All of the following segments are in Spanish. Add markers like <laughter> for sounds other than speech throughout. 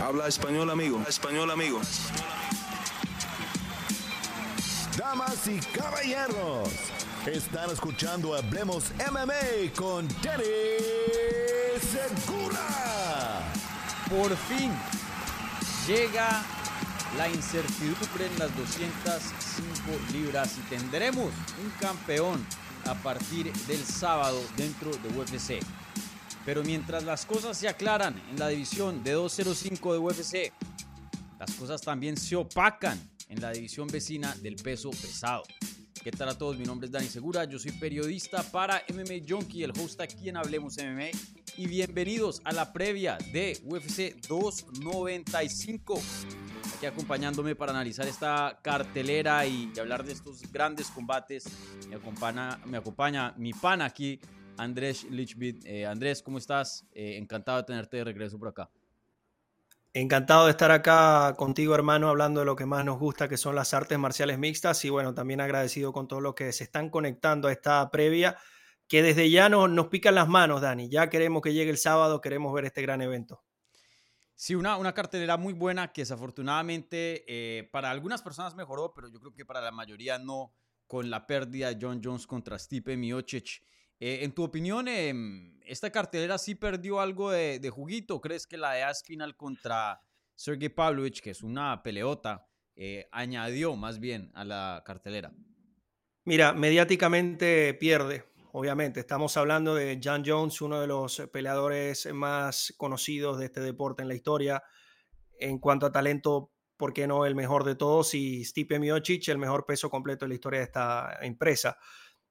Habla español, amigo. Español, amigo. Damas y caballeros, están escuchando Hablemos MMA con Danny Segura. Por fin llega la incertidumbre en las 205 libras y tendremos un campeón a partir del sábado dentro de UFC. Pero mientras las cosas se aclaran en la división de 205 de UFC, las cosas también se opacan en la división vecina del peso pesado. ¿Qué tal a todos? Mi nombre es Dani Segura, yo soy periodista para MMA Junkie, el host aquí en Hablemos MMA. Y bienvenidos a la previa de UFC 295. Aquí acompañándome para analizar esta cartelera y, hablar de estos grandes combates. Me acompaña, me acompaña mi pan aquí, Andrés Lichbit. Eh, Andrés, ¿cómo estás? Eh, encantado de tenerte de regreso por acá. Encantado de estar acá contigo, hermano, hablando de lo que más nos gusta, que son las artes marciales mixtas. Y bueno, también agradecido con todos los que se están conectando a esta previa, que desde ya nos, nos pican las manos, Dani. Ya queremos que llegue el sábado, queremos ver este gran evento. Sí, una, una cartelera muy buena que desafortunadamente eh, para algunas personas mejoró, pero yo creo que para la mayoría no, con la pérdida de John Jones contra Stipe Miocic. Eh, en tu opinión, em, ¿esta cartelera sí perdió algo de, juguito? ¿Crees que la de Aspinal contra Sergey Pavlovich, que es una peleota, eh, añadió más bien a la cartelera? Mira, mediáticamente pierde, obviamente. Estamos hablando de John Jones, uno de los peleadores más conocidos de este deporte en la historia. En cuanto a talento, ¿por qué no el mejor de todos? Y Stipe Miocic, el mejor peso completo de la historia de esta empresa.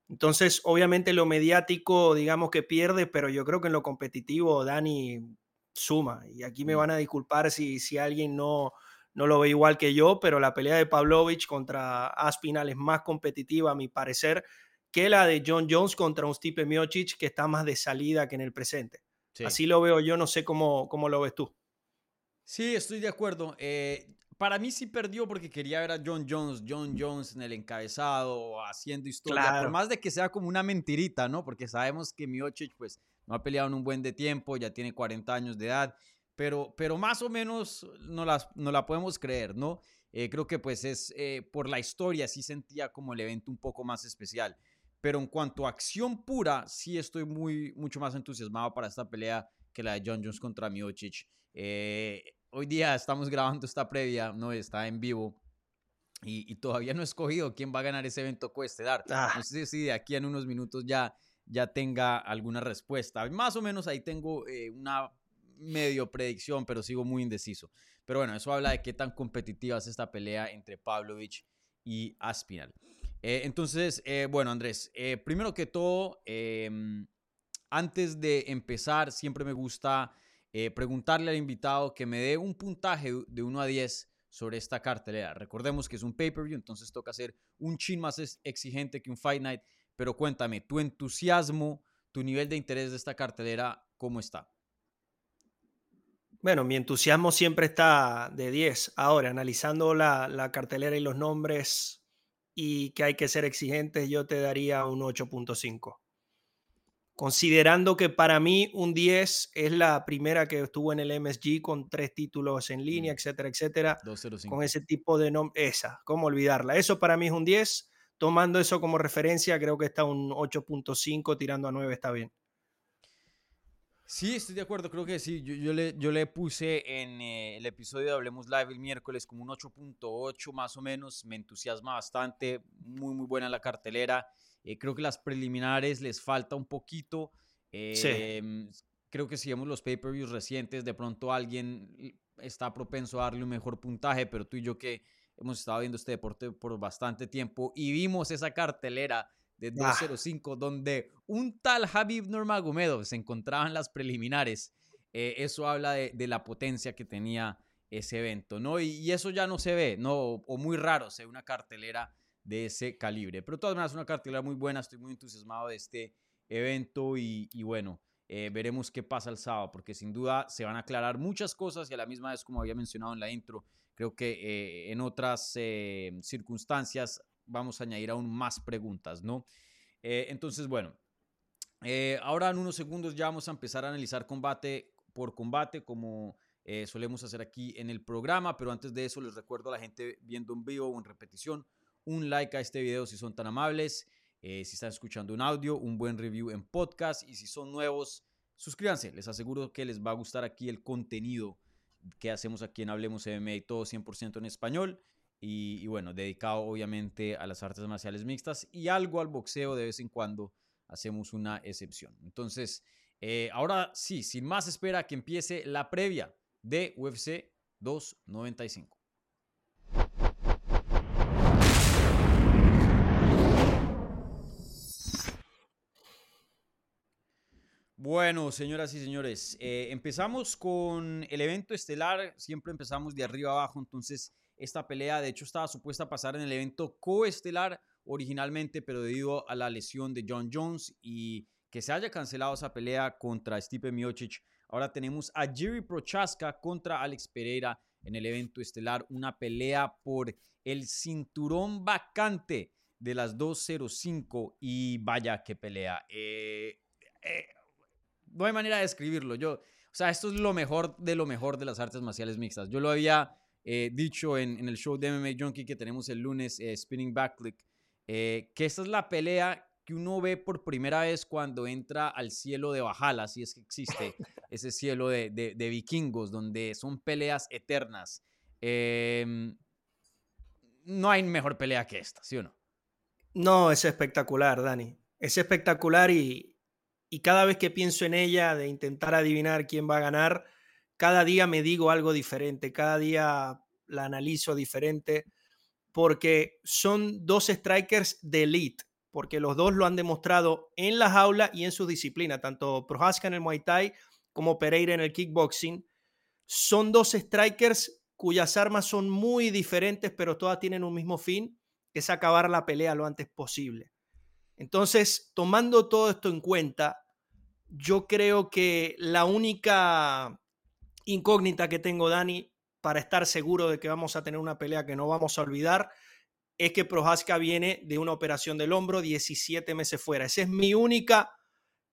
Entonces, obviamente lo mediático, digamos que pierde, pero yo creo que en lo competitivo Dani suma. Y aquí me mm. van a disculpar si, si alguien no, no lo ve igual que yo, pero la pelea de Pavlovich contra Aspinal es más competitiva, a mi parecer, que la de John Jones contra un Stipe Miocic, que está más de salida que en el presente. Así lo veo yo, no sé cómo, cómo lo ves tú. Sí, estoy de acuerdo. Eh, para mí sí perdió porque quería ver a John Jones, John Jones en el encabezado, haciendo historia, por más de que sea como una mentirita, ¿no? Porque sabemos que Miocic, pues, no ha peleado en un buen de tiempo, ya tiene 40 años de edad, pero, pero más o menos no, las, no la podemos creer, ¿no? Eh, creo que pues es eh, por la historia, sí sentía como el evento un poco más especial. Pero en cuanto a acción pura, sí estoy muy, mucho más entusiasmado para esta pelea que la de John Jones contra Miocic. Eh, hoy día estamos grabando esta previa, no está en vivo. Y, todavía no he escogido quién va a ganar ese evento coestelar. Ah. No sé si de aquí en unos minutos ya, ya tenga alguna respuesta. Más o menos ahí tengo eh, una medio predicción, pero sigo muy indeciso. Pero bueno, eso habla de qué tan competitiva es esta pelea entre Pavlovich y Aspinal. Eh, entonces, eh, bueno, Andrés, primero que todo, em, antes de empezar, siempre me gusta eh, preguntarle al invitado que me dé un puntaje de 1 a 10 sobre esta cartelera. Recordemos que es un pay-per-view, entonces toca ser un chin más exigente que un Fight Night, pero cuéntame, tu entusiasmo, tu nivel de interés de esta cartelera, ¿cómo está? Bueno, mi entusiasmo siempre está de 10. Ahora, analizando la, la cartelera y los nombres y que hay que ser exigentes, yo te daría un 8.5 considerando que para mí un 10 es la primera que estuvo en el MSG con tres títulos en línea, etcétera, etcétera, con ese tipo de nombre, esa, ¿cómo olvidarla? Eso para mí es un 10, tomando eso como referencia, creo que está un 8.5, tirando a 9 está bien. Sí, estoy de acuerdo, creo que sí. Yo, le, yo le puse en eh, el episodio de Hablemos Live el miércoles como un 8.8 más o menos. Me entusiasma bastante, muy, muy buena la cartelera. Eh, creo que las preliminares les falta un poquito. Em, creo que si vemos los pay-per-views recientes, de pronto alguien está propenso a darle un mejor puntaje, pero tú y yo que hemos estado viendo este deporte por bastante tiempo y vimos esa cartelera de 205 donde un tal Habib Nurmagomedov se encontraba en las preliminares. Eh, eso habla de, la potencia que tenía ese evento, ¿no? Y, y, eso ya no se ve, ¿no? O muy raro se ve una cartelera de ese calibre. Pero de todas maneras, una cartelera muy buena, estoy muy entusiasmado de este evento y, bueno, eh, veremos qué pasa el sábado, porque sin duda se van a aclarar muchas cosas y a la misma vez, como había mencionado en la intro, creo que eh, en otras eh, circunstancias vamos a añadir aún más preguntas, ¿no? entonces, bueno, ahora en unos segundos ya vamos a empezar a analizar combate por combate, como solemos hacer aquí en el programa, pero antes de eso les recuerdo a la gente viendo en vivo o en repetición, un like a este video si son tan amables, eh, si están escuchando un audio, un buen review en podcast y si son nuevos, suscríbanse, les aseguro que les va a gustar aquí el contenido que hacemos aquí en Hablemos MMA, todo 100% en español. Y, y, bueno, dedicado obviamente a las artes marciales mixtas y algo al boxeo de vez en cuando hacemos una excepción. Entonces, eh, ahora sí, sin más espera que empiece la previa de UFC 295. Bueno, señoras y señores, eh, empezamos con el evento estelar, siempre empezamos de arriba abajo, entonces esta pelea de hecho estaba supuesta a pasar en el evento coestelar originalmente, pero debido a la lesión de John Jones y que se haya cancelado esa pelea contra Stipe Miocic, ahora tenemos a Jerry Prochaska contra Alex Pereira en el evento estelar, una pelea por el cinturón vacante de las 205 y vaya qué pelea. Eh, eh, no hay manera de describirlo. Yo, o sea, esto es lo mejor de lo mejor de las artes marciales mixtas. Yo lo había eh, dicho en, el show de MMA Junkie que tenemos el lunes, Spinning Backlick, que esta es la pelea que uno ve por primera vez cuando entra al cielo de Bajala, si es que existe <laughs> ese cielo de, vikingos, donde son peleas eternas. Em, no hay mejor pelea que esta, ¿sí o no? No, es espectacular, Dani. Es espectacular y, y cada vez que pienso en ella, de intentar adivinar quién va a ganar, cada día me digo algo diferente, cada día la analizo diferente, porque son dos strikers de elite porque los dos lo han demostrado en la jaula y en su disciplina, tanto Prohaska en el Muay Thai como Pereira en el kickboxing. Son dos strikers cuyas armas son muy diferentes, pero todas tienen un mismo fin, que es acabar la pelea lo antes posible. Entonces, tomando todo esto en cuenta, yo creo que la única incógnita que tengo, Dani, para estar seguro de que vamos a tener una pelea que no vamos a olvidar, es que Prohaska viene de una operación del hombro 17 meses fuera. Esa es mi única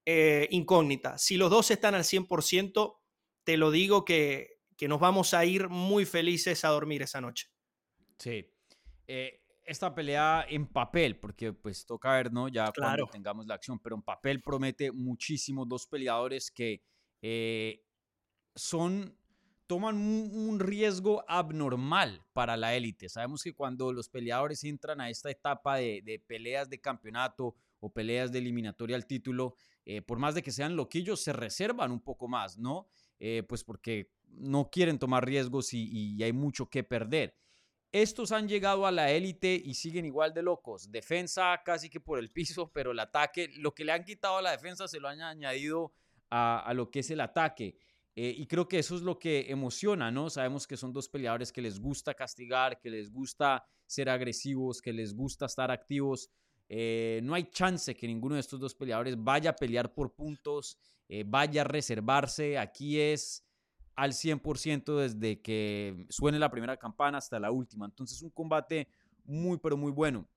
eh, incógnita. Si los dos están al 100%, te lo digo que, que, nos vamos a ir muy felices a dormir esa noche. Sí. Eh, esta pelea en papel, porque pues toca ver, ¿no? Ya cuando tengamos la acción, pero en papel promete muchísimo dos peleadores que eh, son toman un, riesgo abnormal para la élite. Sabemos que cuando los peleadores entran a esta etapa de, peleas de campeonato o peleas de eliminatoria al título, eh, por más de que sean loquillos, se reservan un poco más, ¿no? Eh, pues porque no quieren tomar riesgos y, hay mucho que perder. Estos han llegado a la élite y siguen igual de locos. Defensa casi que por el <laughs> piso, pero el ataque, lo que le han quitado a la defensa se lo han añadido a lo que es el ataque. Eh, y creo que eso es lo que emociona, ¿no? Sabemos que son dos peleadores que les gusta castigar, que les gusta ser agresivos, que les gusta estar activos. Eh, no hay chance que ninguno de estos dos peleadores vaya a pelear por puntos, eh, vaya a reservarse. Aquí es al 100% desde que suene la primera campana hasta la última. Entonces, un combate muy, pero muy bueno.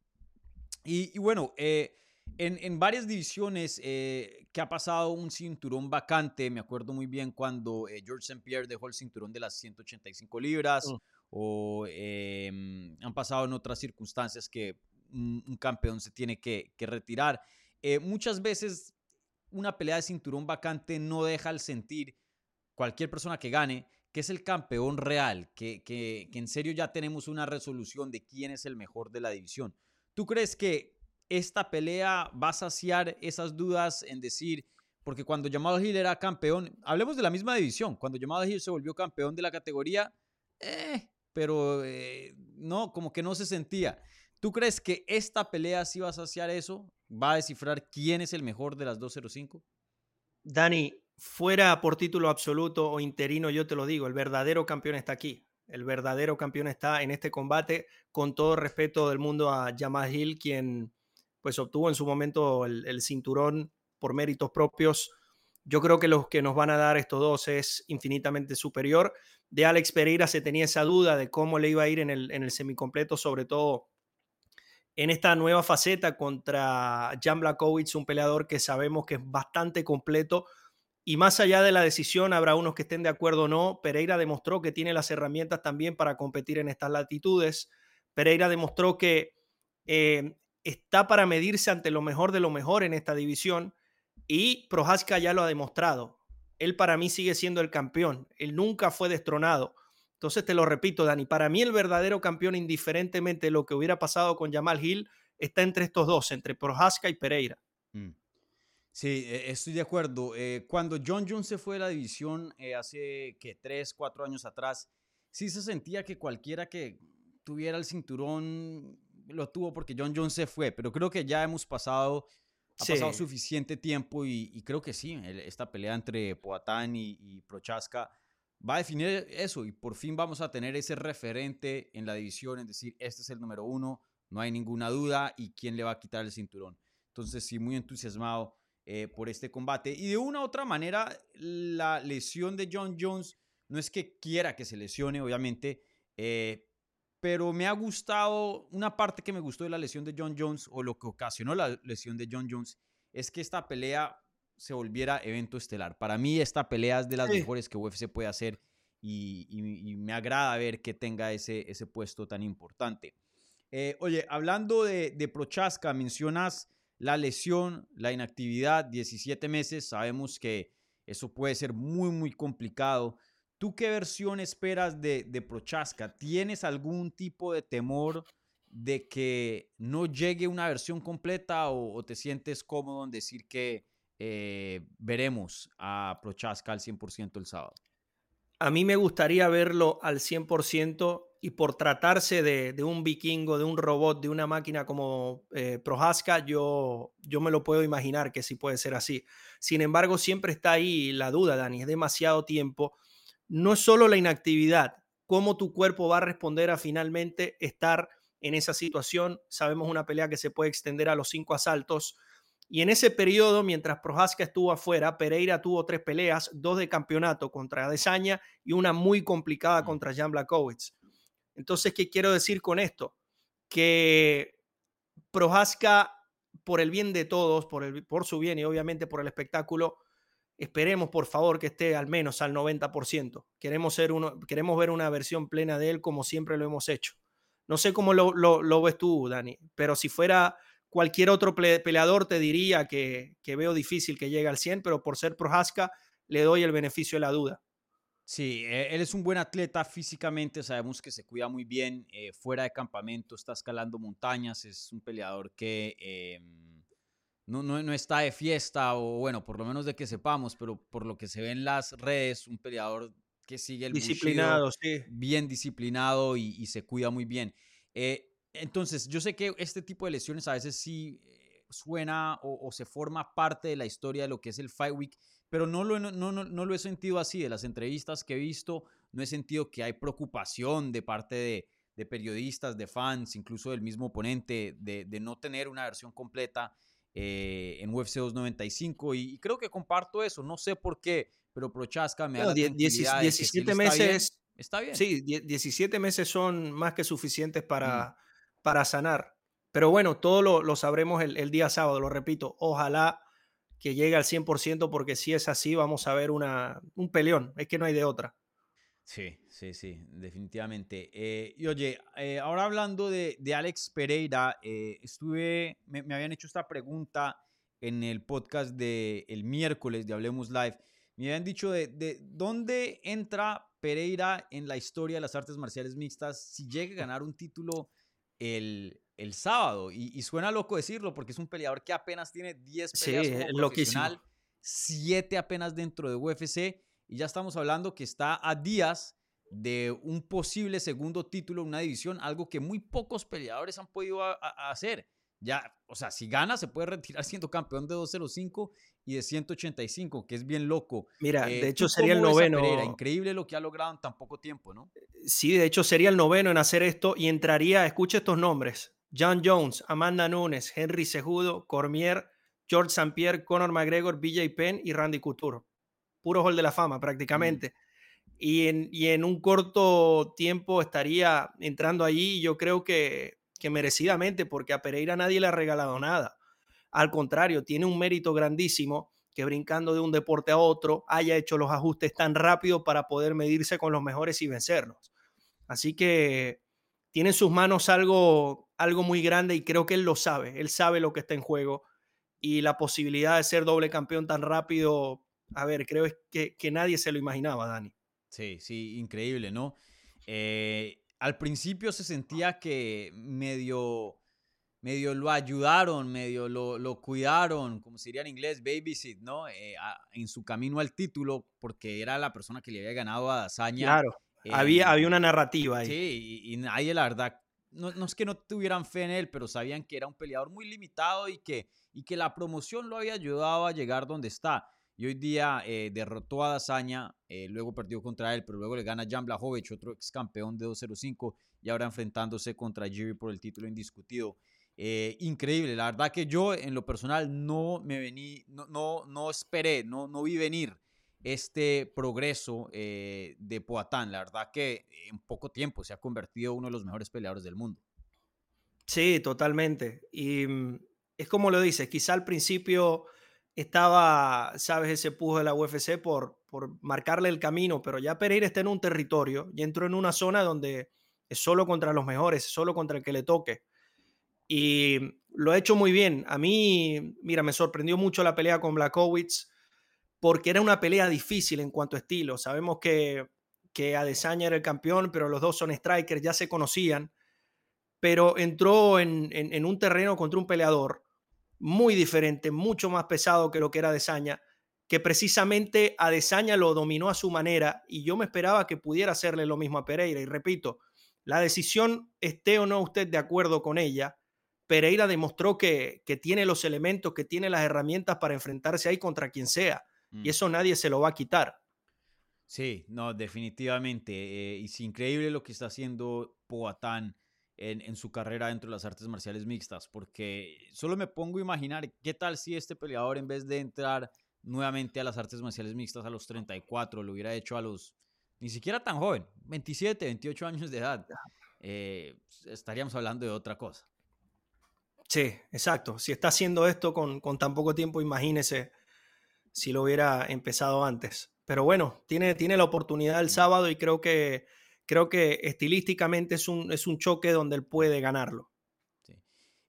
Y, y bueno, en, varias divisiones eh, que ha pasado un cinturón vacante, me acuerdo muy bien cuando eh, George St. Pierre dejó el cinturón de las 185 libras, mm. o em, han pasado en otras circunstancias que un, campeón se tiene que, retirar. Eh, muchas veces una pelea de cinturón vacante no deja al sentir cualquier persona que gane que es el campeón real, que, que en serio ya tenemos una resolución de quién es el mejor de la división. ¿Tú crees que esta pelea va a saciar esas dudas en decir, porque cuando Jamal Hill era campeón, hablemos de la misma división, cuando Jamal Hill se volvió campeón de la categoría, eh, pero eh, no, como que no se sentía. ¿Tú crees que esta pelea sí va a saciar eso? ¿Va a descifrar quién es el mejor de las 205? Dani, fuera por título absoluto o interino, yo te lo digo, el verdadero campeón está aquí. El verdadero campeón está en este combate, con todo respeto del mundo a Jamal Hill, quien pues obtuvo en su momento el, cinturón por méritos propios. Yo creo que los que nos van a dar estos dos es infinitamente superior. De Alex Pereira se tenía esa duda de cómo le iba a ir en el, en el semicompleto, sobre todo en esta nueva faceta contra Jan Blakowicz, un peleador que sabemos que es bastante completo Y más allá de la decisión, habrá unos que estén de acuerdo o no. Pereira demostró que tiene las herramientas también para competir en estas latitudes. Pereira demostró que eh, está para medirse ante lo mejor de lo mejor en esta división y Prohaska ya lo ha demostrado. Él para mí sigue siendo el campeón. Él nunca fue destronado. Entonces te lo repito, Dani, para mí el verdadero campeón, indiferentemente de lo que hubiera pasado con Jamal Hill, está entre estos dos, entre Prohaska y Pereira. Mm. Sí, e, estoy de acuerdo. Eh, cuando John Jones se fue de la división eh, hace que tres, cuatro años atrás, sí se sentía que cualquiera que tuviera el cinturón lo tuvo porque John Jones se fue, pero creo que ya hemos pasado, ha pasado suficiente tiempo y, creo que sí, esta pelea entre Poatán y, Prochaska va a definir eso y por fin vamos a tener ese referente en la división, es decir, este es el número uno, no hay ninguna duda y quién le va a quitar el cinturón. Entonces sí, muy entusiasmado eh, por este combate. Y de una u otra manera, la lesión de John Jones no es que quiera que se lesione, obviamente, eh, pero me ha gustado, una parte que me gustó de la lesión de John Jones, o lo que ocasionó la lesión de John Jones, es que esta pelea se volviera evento estelar. Para mí esta pelea es de las mejores que UFC puede hacer y, me agrada ver que tenga ese, ese puesto tan importante. Eh, oye, hablando de, de Prochaska, mencionas la lesión, la inactividad, 17 meses, sabemos que eso puede ser muy, muy complicado. ¿Tú qué versión esperas de, Prochaska? ¿Tienes algún tipo de temor de que no llegue una versión completa o, te sientes cómodo en decir que eh, veremos a Prochaska al 100% el sábado? A mí me gustaría verlo al 100% y por tratarse de, un vikingo, de un robot, de una máquina como eh, Prohaska, yo, yo me lo puedo imaginar que sí puede ser así. Sin embargo, siempre está ahí la duda, Dani, es demasiado tiempo. No es solo la inactividad, cómo tu cuerpo va a responder a finalmente estar en esa situación. Sabemos una pelea que se puede extender a los cinco asaltos. Y en ese periodo, mientras Prohaska estuvo afuera, Pereira tuvo tres peleas, dos de campeonato contra Adesanya y una muy complicada mm. contra Jan Blakowicz. Entonces, ¿qué quiero decir con esto? Que Prohaska, por el bien de todos, por, el, por su bien y obviamente por el espectáculo, esperemos por favor que esté al menos al 90%. Queremos, ser uno, queremos ver una versión plena de él como siempre lo hemos hecho. No sé cómo lo, lo, ves tú, Dani, pero si fuera cualquier otro peleador te diría que, que, veo difícil que llegue al 100, pero por ser Prohaska le doy el beneficio de la duda. Sí, e, él es un buen atleta físicamente, sabemos que se cuida muy bien eh, fuera de campamento, está escalando montañas, es un peleador que em, no, no, no, está de fiesta, o bueno, por lo menos de que sepamos, pero por lo que se ve en las redes, un peleador que sigue el disciplinado, sí. bien disciplinado y, se cuida muy bien. Eh, entonces, yo sé que este tipo de lesiones a veces sí eh, suena o, o se forma parte de la historia de lo que es el Fight Week pero no lo, no, no, no lo he sentido así. De las entrevistas que he visto, no he sentido que hay preocupación de parte de, de periodistas, de fans, incluso del mismo oponente, de, de no tener una versión completa eh, en UFC 295. Y, y, creo que comparto eso. No sé por qué, pero Prochaska me ha 17 meses. Está bien, Sí, 17 meses son más que suficientes para, para sanar. Pero bueno, todo lo, lo sabremos el, el, día sábado, lo repito. Ojalá que llegue al 100% porque si es así vamos a ver una, un peleón, es que no hay de otra. Sí, sí, sí, definitivamente. Eh, y oye, eh, ahora hablando de, de Alex Pereira, eh, estuve, me, me, habían hecho esta pregunta en el podcast del el miércoles de Hablemos Live. Me habían dicho de, de, dónde entra Pereira en la historia de las artes marciales mixtas si llega a ganar un título el, el sábado. Y, suena loco decirlo porque es un peleador que apenas tiene 10 peleas sí, como profesional, 7 apenas dentro de UFC. Y ya estamos hablando que está a días de un posible segundo título en una división, algo que muy pocos peleadores han podido hacer. Ya, o sea, si gana, se puede retirar siendo campeón de 205 y de 185, que es bien loco. Mira, eh, de hecho sería el noveno. Increíble lo que ha logrado en tan poco tiempo, ¿no? Sí, de hecho sería el noveno en hacer esto y entraría, escucha estos nombres: John Jones, Amanda Nunes, Henry Sejudo, Cormier, George St. Pierre, Conor McGregor, BJ Penn y Randy Couture. Puro hall de la fama, prácticamente. Y, en, y en un corto tiempo estaría entrando allí, yo creo que, que merecidamente, porque a Pereira nadie le ha regalado nada. Al contrario, tiene un mérito grandísimo que brincando de un deporte a otro haya hecho los ajustes tan rápido para poder medirse con los mejores y vencerlos. Así que tiene en sus manos algo, algo muy grande y creo que él lo sabe, él sabe lo que está en juego y la posibilidad de ser doble campeón tan rápido, a ver, creo que, que nadie se lo imaginaba, Dani. Sí, sí, increíble, ¿no? Eh, al principio se sentía que medio, medio lo ayudaron, medio lo, cuidaron, como se diría en inglés, babysit, ¿no? Eh, en su camino al título, porque era la persona que le había ganado a Dazaña. Claro, había, había una narrativa ahí. Sí, y, y nadie, la verdad, no, no, es que no tuvieran fe en él, pero sabían que era un peleador muy limitado y que, y que la promoción lo había ayudado a llegar donde está. Y hoy día eh, derrotó a Dazaña, eh, luego perdió contra él, pero luego le gana Jan Blachowicz, otro ex campeón de 205, y ahora enfrentándose contra Jiri por el título indiscutido. Eh, increíble, la verdad que yo en lo personal no me vení, no, no, no esperé, no, no vi venir este progreso de Poatán. La verdad que en poco tiempo se ha convertido en uno de los mejores peleadores del mundo. Sí, totalmente. Y mm, es como lo dices, quizá al principio estaba, sabes, ese pujo de la UFC por, por marcarle el camino, pero ya Pereira está en un territorio y entró en una zona donde es solo contra los mejores, solo contra el que le toque. Y lo ha hecho muy bien. A mí, mira, me sorprendió mucho la pelea con Blakowicz porque era una pelea difícil en cuanto a estilo. Sabemos que, que Adesanya era el campeón, pero los dos son strikers, ya se conocían. Pero entró en, en un terreno contra un peleador muy diferente, mucho más pesado que lo que era Desaña, que precisamente a Desaña lo dominó a su manera y yo me esperaba que pudiera hacerle lo mismo a Pereira. Y repito, la decisión, esté o no usted de acuerdo con ella, Pereira demostró que, que tiene los elementos, que tiene las herramientas para enfrentarse ahí contra quien sea. Y mm. eso nadie se lo va a quitar. Sí, no, definitivamente. Eh, y es increíble lo que está haciendo Poatán en, su carrera dentro de las artes marciales mixtas, porque solo me pongo a imaginar qué tal si este peleador en vez de entrar nuevamente a las artes marciales mixtas a los 34, lo hubiera hecho a los, ni siquiera tan joven, 27, 28 años de edad, eh, estaríamos hablando de otra cosa. Sí, exacto. Si está haciendo esto con, con tan poco tiempo, imagínese si lo hubiera empezado antes. Pero bueno, tiene, tiene la oportunidad el sábado y creo que creo que estilísticamente es un, es un choque donde él puede ganarlo.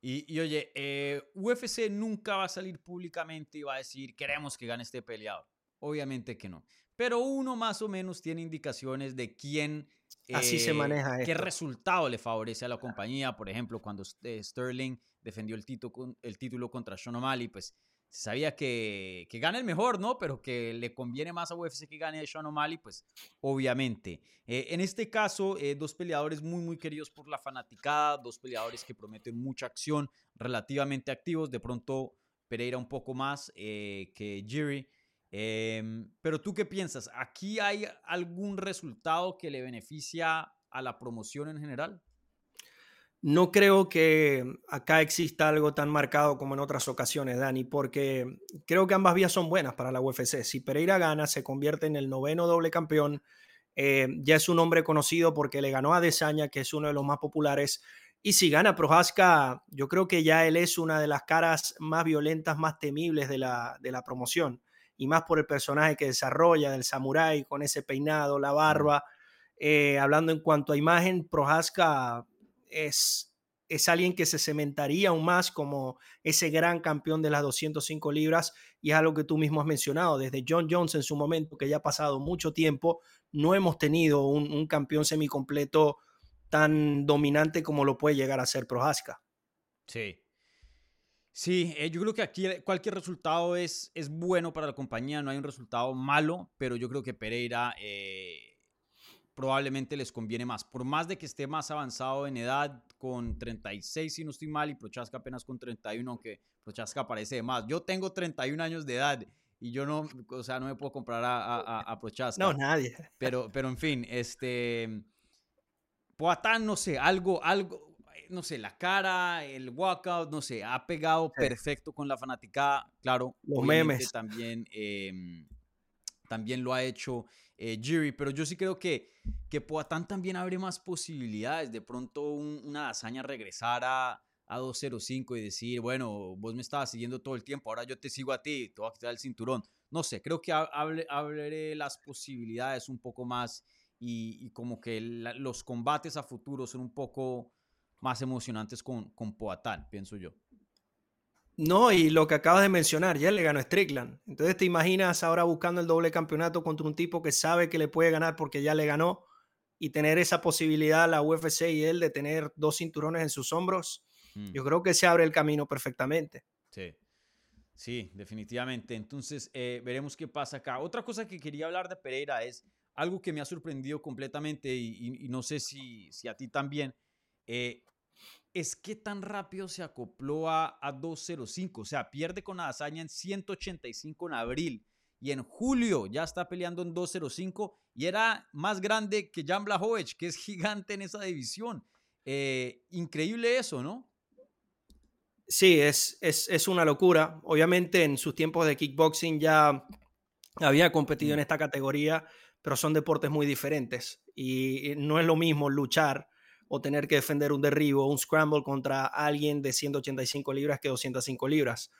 Y, oye, eh, UFC nunca va a salir públicamente y va a decir, queremos que gane este peleador. Obviamente que no. Pero uno más o menos tiene indicaciones de quién... Así se eh, maneja Qué resultado le favorece a la compañía. Por ejemplo, cuando eh, Sterling defendió el título, el título contra Sean O'Malley, pues sabía que, que gane el mejor, ¿no? Pero que le conviene más a UFC que gane a Sean O'Malley, pues obviamente. Eh, en este caso, eh, dos peleadores muy, muy queridos por la fanaticada, dos peleadores que prometen mucha acción, relativamente activos, de pronto Pereira un poco más eh, que Jiri. Em, pero tú qué piensas? ¿Aquí hay algún resultado que le beneficia a la promoción en general? No creo que acá exista algo tan marcado como en otras ocasiones, Dani, porque creo que ambas vías son buenas para la UFC. Si Pereira gana, se convierte en el noveno doble campeón. Eh, ya es un hombre conocido porque le ganó a Desaña, que es uno de los más populares. Y si gana Prohaska, yo creo que ya él es una de las caras más violentas, más temibles de la, de la promoción. Y más por el personaje que desarrolla del samurái con ese peinado, la barba. Eh, hablando en cuanto a imagen, Prohaska es, es alguien que se cementaría aún más como ese gran campeón de las 205 libras y es algo que tú mismo has mencionado, desde John Jones en su momento, que ya ha pasado mucho tiempo, no hemos tenido un, campeón semicompleto tan dominante como lo puede llegar a ser Prohaska. Sí. Sí, eh, yo creo que aquí cualquier resultado es, es bueno para la compañía, no hay un resultado malo, pero yo creo que Pereira eh, probablemente les conviene más. Por más de que esté más avanzado en edad, con 36 si no estoy mal, y Prochaska apenas con 31, aunque Prochaska parece más. Yo tengo 31 años de edad y yo no, o sea, no me puedo comprar a, a, Prochaska. No, nadie. <laughs> Pero, pero en fin, este... Poatán, no sé, algo, algo, no sé, la cara, el walkout, no sé, ha pegado perfecto con la fanaticada. Claro, los memes. También, em, también lo ha hecho eh, pero yo sí creo que, que Poatán también abre más posibilidades. De pronto una hazaña regresar a, a 205 y decir, bueno, vos me estabas siguiendo todo el tiempo, ahora yo te sigo a ti, te voy a quitar el cinturón. No sé, creo que abriré las posibilidades un poco más y, como que los combates a futuro son un poco más emocionantes con, con Poatán, pienso yo. No, y lo que acabas de mencionar, ya le ganó Strickland. Entonces te imaginas ahora buscando el doble campeonato contra un tipo que sabe que le puede ganar porque ya le ganó y tener esa posibilidad la UFC y él de tener dos cinturones en sus hombros. Mm. Yo creo que se abre el camino perfectamente. Sí. Sí, definitivamente. Entonces, eh, veremos qué pasa acá. Otra cosa que quería hablar de Pereira es algo que me ha sorprendido completamente y, no sé si, si, a ti también. Eh, es que tan rápido se acopló a, a 205. O sea, pierde con Adesanya en 185 en abril y en julio ya está peleando en 205 y era más grande que Jan Blachowicz, que es gigante en esa división. Eh, increíble eso, ¿no? Sí, es, es, es, una locura. Obviamente en sus tiempos de kickboxing ya había competido en mm. esta categoría, pero son deportes muy diferentes y no es lo mismo luchar o tener que defender un derribo, un scramble contra alguien de 185 libras que 205 libras.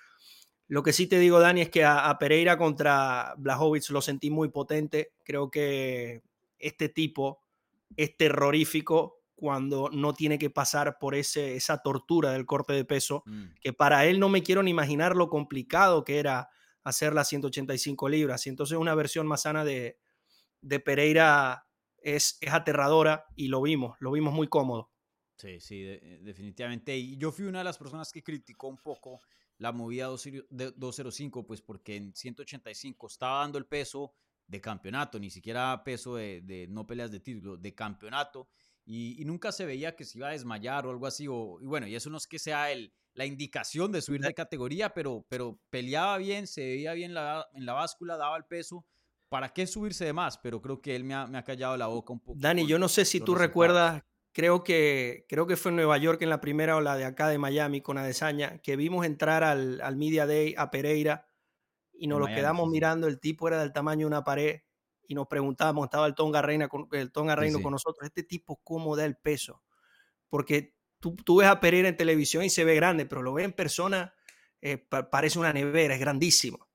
Lo que sí te digo, Dani, es que a, Pereira contra Blachowicz lo sentí muy potente. Creo que este tipo es terrorífico cuando no tiene que pasar por ese, esa tortura del corte de peso, mm. que para él no me quiero ni imaginar lo complicado que era hacer las 185 libras. Y entonces una versión más sana de, de Pereira es, aterradora y lo vimos, lo vimos muy cómodo. Sí, sí, definitivamente. Y yo fui una de las personas que criticó un poco la movida 205, pues porque en 185 estaba dando el peso de campeonato, ni siquiera peso de, no peleas de título, de campeonato, y, nunca se veía que se iba a desmayar o algo así, o, y bueno, y eso no es que sea el, la indicación de subir de categoría, pero, pero peleaba bien, se veía bien la, en la báscula, daba el peso, ¿para qué subirse de más? Pero creo que él me ha, callado la boca un poco. Dani, yo no sé si tú recuerdas, creo que, creo que fue en Nueva York en la primera o la de acá de Miami con Adesanya, que vimos entrar al, al Media Day a Pereira y nos lo quedamos mirando, el tipo era del tamaño de una pared y nos preguntábamos, estaba el Tonga, Reina con, el Tonga Reino con nosotros, este tipo cómo da el peso, porque tú, tú, ves a Pereira en televisión y se ve grande, pero lo ves en persona, eh, parece una nevera, es grandísimo.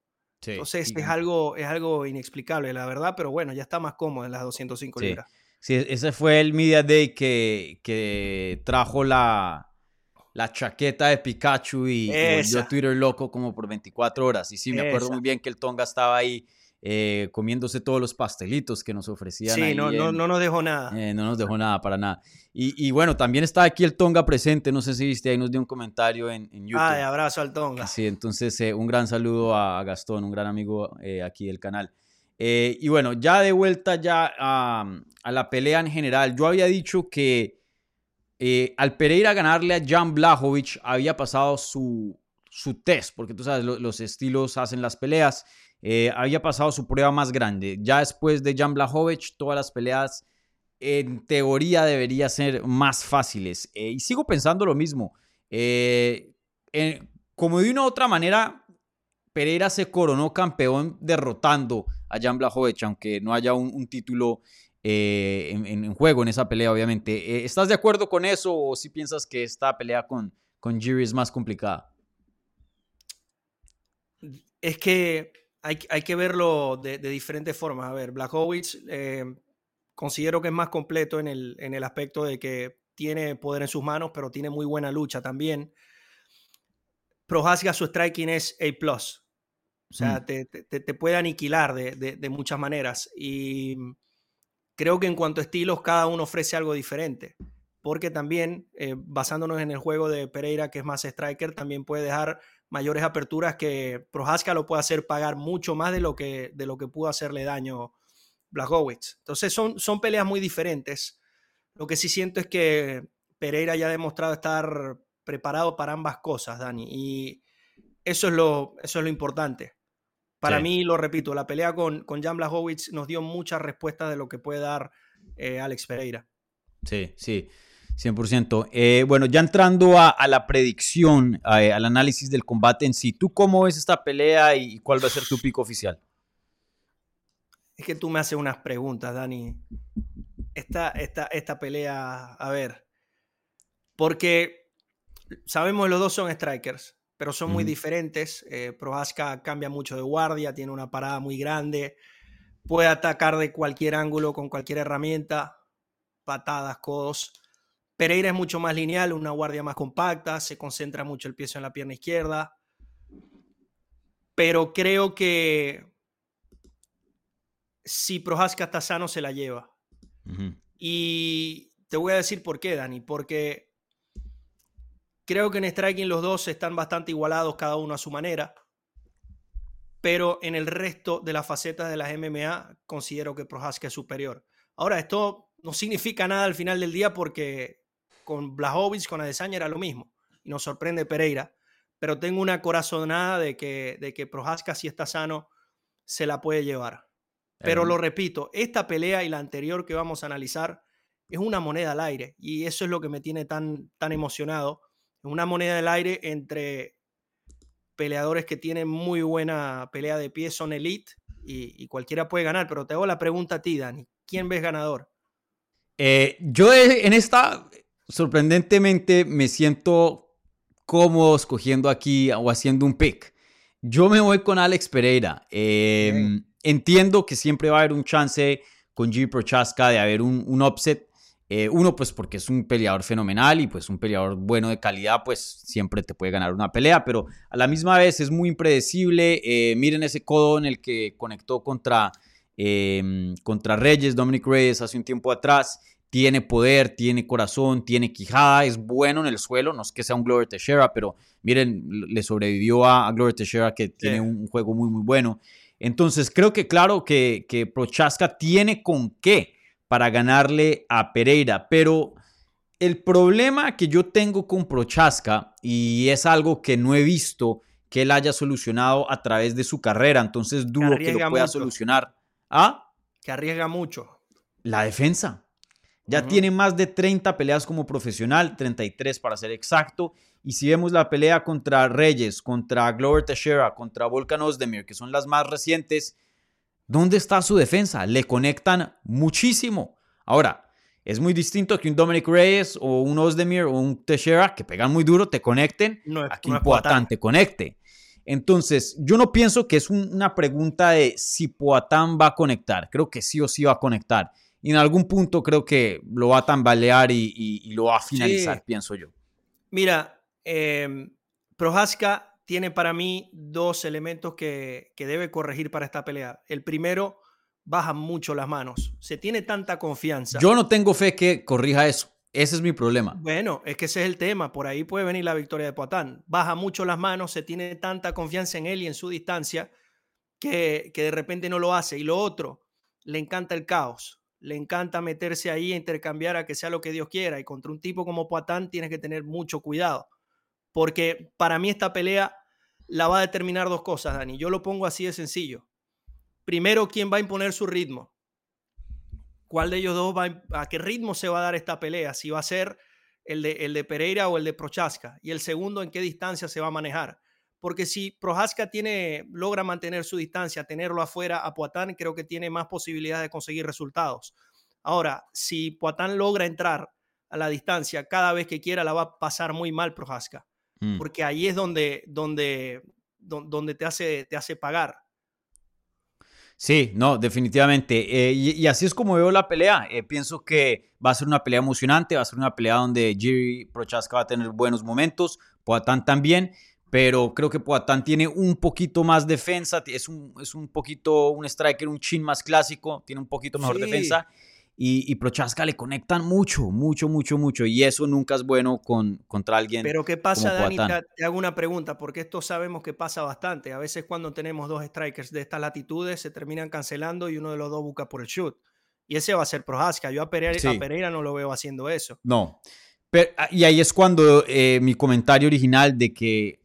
Entonces es algo, es algo inexplicable, la verdad, pero bueno, ya está más cómodo en las 205 libras. Sí, ese fue el Media Day que, que trajo la, la chaqueta de Pikachu y, yo Twitter loco como por 24 horas. Y sí, me acuerdo muy bien que el Tonga estaba ahí eh, comiéndose todos los pastelitos que nos ofrecían. Sí, no, no, no, nos dejó nada. Eh, no nos dejó nada, para nada. Y, bueno, también está aquí el Tonga presente, no sé si viste, ahí nos dio un comentario en, YouTube. Ay, abrazo al Tonga. Sí, entonces eh, un gran saludo a, Gastón, un gran amigo aquí del canal. y bueno, ya de vuelta ya a, la pelea en general, yo había dicho que al Pereira ganarle a Jan Blachowicz había pasado su, su test, porque tú sabes, los estilos hacen las peleas. Eh, había pasado su prueba más grande. Ya después de Jan Blachowicz, todas las peleas en teoría deberían ser más fáciles. Eh, y sigo pensando lo mismo. Eh, como de una u otra manera, Pereira se coronó campeón derrotando a Jan Blachowicz, aunque no haya un, título en, juego en esa pelea, obviamente. ¿Estás de acuerdo con eso o si piensas que esta pelea con, con Jiri es más complicada? Es que hay, que verlo de, diferentes formas. A ver, Blachowicz eh, considero que es más completo en el, en el aspecto de que tiene poder en sus manos, pero tiene muy buena lucha también. Prohaska su striking es A+. O sea, mm. te, te, puede aniquilar de, de, muchas maneras. Y creo que en cuanto a estilos, cada uno ofrece algo diferente. Porque también, eh, basándonos en el juego de Pereira, que es más striker, también puede dejar mayores aperturas que Prohaska lo puede hacer pagar mucho más de lo que, de lo que pudo hacerle daño Blachowicz. Entonces son, son peleas muy diferentes. Lo que sí siento es que Pereira ya ha demostrado estar preparado para ambas cosas, Dani, y eso es lo, eso es lo importante. Para mí, lo repito, la pelea con, con Jan Blachowicz nos dio muchas respuestas de lo que puede dar eh, Alex Pereira. Sí, sí. 100%. Eh, bueno, ya entrando a, la predicción, al análisis del combate en sí, ¿tú cómo ves esta pelea y cuál va a ser tu pico oficial? Es que tú me haces unas preguntas, Dani. Esta, esta, esta pelea, a ver, porque sabemos que los dos son strikers, pero son muy diferentes. Eh, Prohaska cambia mucho de guardia, tiene una parada muy grande, puede atacar de cualquier ángulo con cualquier herramienta, patadas, codos. Pereira es mucho más lineal, una guardia más compacta, se concentra mucho el pie en la pierna izquierda. Pero creo que si Prohaska está sano, se la lleva. Y te voy a decir por qué, Dani, porque creo que en striking los dos están bastante igualados, cada uno a su manera. Pero en el resto de las facetas de las MMA, considero que Prohaska es superior. Ahora, esto no significa nada al final del día porque con Blahovic, con Adesanya era lo mismo. Y nos sorprende Pereira. Pero tengo una corazonada de que, de que Prohaska, si está sano, se la puede llevar. Pero lo repito, esta pelea y la anterior que vamos a analizar es una moneda al aire. Y eso es lo que me tiene tan, tan emocionado. Es una moneda al aire entre peleadores que tienen muy buena pelea de pie, son elite y, cualquiera puede ganar. Pero te hago la pregunta a ti, Dani. ¿Quién ves ganador? Eh, yo en esta, sorprendentemente, me siento cómodo escogiendo aquí o haciendo un pick. Yo me voy con Alex Pereira. Eh, Entiendo que siempre va a haber un chance con Jimmy Prochaska de haber un, un upset. Eh, uno, pues porque es un peleador fenomenal y pues un peleador bueno de calidad, pues siempre te puede ganar una pelea, pero a la misma vez es muy impredecible. Eh, miren ese codo en el que conectó contra, em, contra Reyes, Dominic Reyes, hace un tiempo atrás. Tiene poder, tiene corazón, tiene quijada, es bueno en el suelo. No es que sea un Glover Teixeira, pero miren, le sobrevivió a, Glover Teixeira que tiene un juego muy, muy bueno. Entonces, creo que claro que, que Prochaska tiene con qué para ganarle a Pereira, pero el problema que yo tengo con Prochaska, y es algo que no he visto que él haya solucionado a través de su carrera, entonces dudo que, lo pueda solucionar. ¿Ah? Que arriesga mucho. La defensa. Ya tiene más de 30 peleas como profesional, 33 para ser exacto. Y si vemos la pelea contra Reyes, contra Glover Teixeira, contra Volkan Ozdemir, que son las más recientes, ¿dónde está su defensa? Le conectan muchísimo. Ahora, es muy distinto que un Dominic Reyes o un Ozdemir o un Teixeira que pegan muy duro, te conecten, no aquí un Poatán te conecte. Entonces, yo no pienso que es una pregunta de si Poatán va a conectar. Creo que sí o sí va a conectar y en algún punto creo que lo va a tambalear y, lo va a finalizar, pienso yo. Mira, eh, Prohaska tiene para mí dos elementos que, debe corregir para esta pelea. El primero, baja mucho las manos. Se tiene tanta confianza. Yo no tengo fe que corrija eso. Ese es mi problema. Bueno, es que ese es el tema. Por ahí puede venir la victoria de Poatán. Baja mucho las manos, se tiene tanta confianza en él y en su distancia que, que de repente no lo hace. Y lo otro, le encanta el caos le encanta meterse ahí a intercambiar a que sea lo que Dios quiera. Y contra un tipo como Poatán tienes que tener mucho cuidado. Porque para mí esta pelea la va a determinar dos cosas, Dani. Yo lo pongo así de sencillo. Primero, ¿quién va a imponer su ritmo? ¿Cuál de ellos dos va a, qué ritmo se va a dar esta pelea? Si va a ser el de, el de Pereira o el de Prochaska. Y el segundo, ¿en qué distancia se va a manejar? Porque si Prohaska tiene, logra mantener su distancia, tenerlo afuera a Poatán, creo que tiene más posibilidades de conseguir resultados. Ahora, si Poatán logra entrar a la distancia cada vez que quiera, la va a pasar muy mal Prohaska, mm. porque ahí es donde, donde, donde te, hace, te hace pagar. Sí, no, definitivamente. Eh, y, así es como veo la pelea. Eh, pienso que va a ser una pelea emocionante, va a ser una pelea donde Jerry Prochaska va a tener buenos momentos, Poatán también pero creo que Poatán tiene un poquito más defensa, es un, es un poquito un striker, un chin más clásico, tiene un poquito mejor defensa. Y, y, Prochaska le conectan mucho, mucho, mucho, mucho. Y eso nunca es bueno con, contra alguien. Pero ¿qué pasa, Dani? Te, hago una pregunta, porque esto sabemos que pasa bastante. A veces cuando tenemos dos strikers de estas latitudes se terminan cancelando y uno de los dos busca por el shoot. Y ese va a ser Prochaska. Yo a Pereira, a Pereira no lo veo haciendo eso. No. Pero, y ahí es cuando eh, mi comentario original de que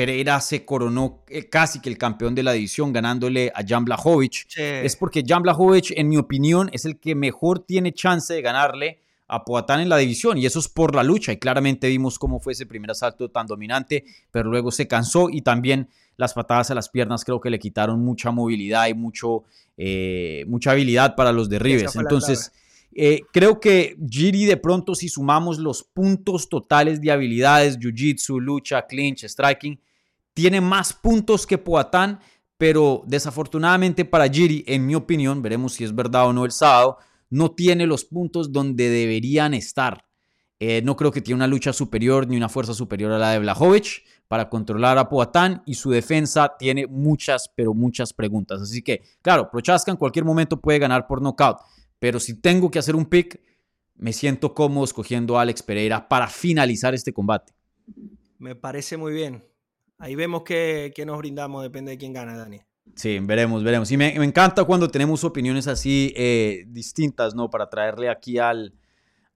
Pereira se coronó eh, casi que el campeón de la división ganándole a Jan Blachowicz. Es porque Jan Blachowicz, en mi opinión, es el que mejor tiene chance de ganarle a Poatán en la división y eso es por la lucha y claramente vimos cómo fue ese primer asalto tan dominante, pero luego se cansó y también las patadas a las piernas creo que le quitaron mucha movilidad y mucho, eh, mucha habilidad para los derribes. Entonces, Eh, creo que Giri de pronto si sumamos los puntos totales de habilidades, jiu-jitsu, lucha, clinch, striking, tiene más puntos que Poatán, pero desafortunadamente para Giri, en mi opinión, veremos si es verdad o no el sábado, no tiene los puntos donde deberían estar. Eh, no creo que tiene una lucha superior ni una fuerza superior a la de Blajovic para controlar a Poatán y su defensa tiene muchas, pero muchas preguntas. Así que, claro, Prochaska en cualquier momento puede ganar por knockout, pero si tengo que hacer un pick, me siento cómodo escogiendo a Alex Pereira para finalizar este combate. Me parece muy bien. Ahí vemos que, nos brindamos, depende de quién gana, Dani. Sí, veremos, veremos. Y me, encanta cuando tenemos opiniones así eh, distintas, ¿no? Para traerle aquí al,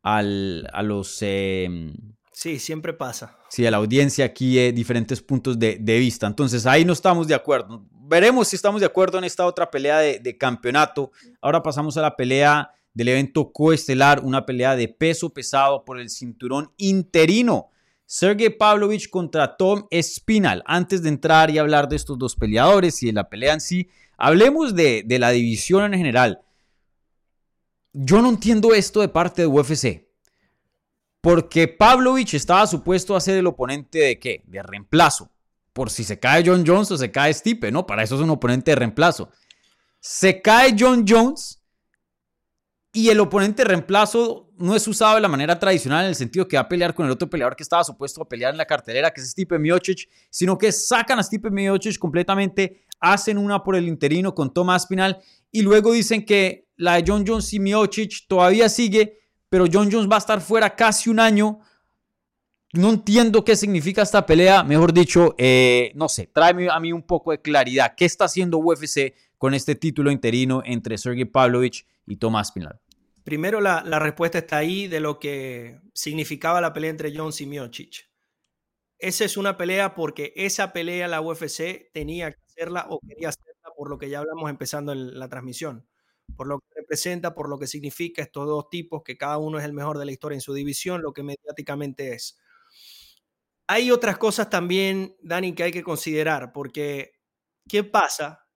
al a los... Em, sí, siempre pasa. Sí, a la audiencia aquí eh, diferentes puntos de, de, vista. Entonces ahí no estamos de acuerdo veremos si estamos de acuerdo en esta otra pelea de, campeonato. Ahora pasamos a la pelea del evento coestelar, una pelea de peso pesado por el cinturón interino. Sergey Pavlovich contra Tom Spinal. Antes de entrar y hablar de estos dos peleadores y de la pelea en sí, hablemos de, de la división en general. Yo no entiendo esto de parte de UFC. Porque Pavlovich estaba supuesto a ser el oponente de qué? De reemplazo por si se cae John Jones o se cae Stipe, ¿no? Para eso es un oponente de reemplazo. Se cae John Jones y el oponente de reemplazo no es usado de la manera tradicional en el sentido que va a pelear con el otro peleador que estaba supuesto a pelear en la cartelera, que es Stipe Miocic, sino que sacan a Stipe Miocic completamente, hacen una por el interino con Tomás Pinal y luego dicen que la de John Jones y Miocic todavía sigue, pero John Jones va a estar fuera casi un año no entiendo qué significa esta pelea, mejor dicho, eh, no sé, tráeme a mí un poco de claridad. ¿Qué está haciendo UFC con este título interino entre Sergey Pavlovich y Tomás Pinal? Primero, la, respuesta está ahí de lo que significaba la pelea entre Jones y Miocic. Esa es una pelea porque esa pelea la UFC tenía que hacerla o quería hacerla por lo que ya hablamos empezando en la transmisión. Por lo que representa, por lo que significa estos dos tipos, que cada uno es el mejor de la historia en su división, lo que mediáticamente es hay otras cosas también, Dani, que hay que considerar, porque ¿qué pasa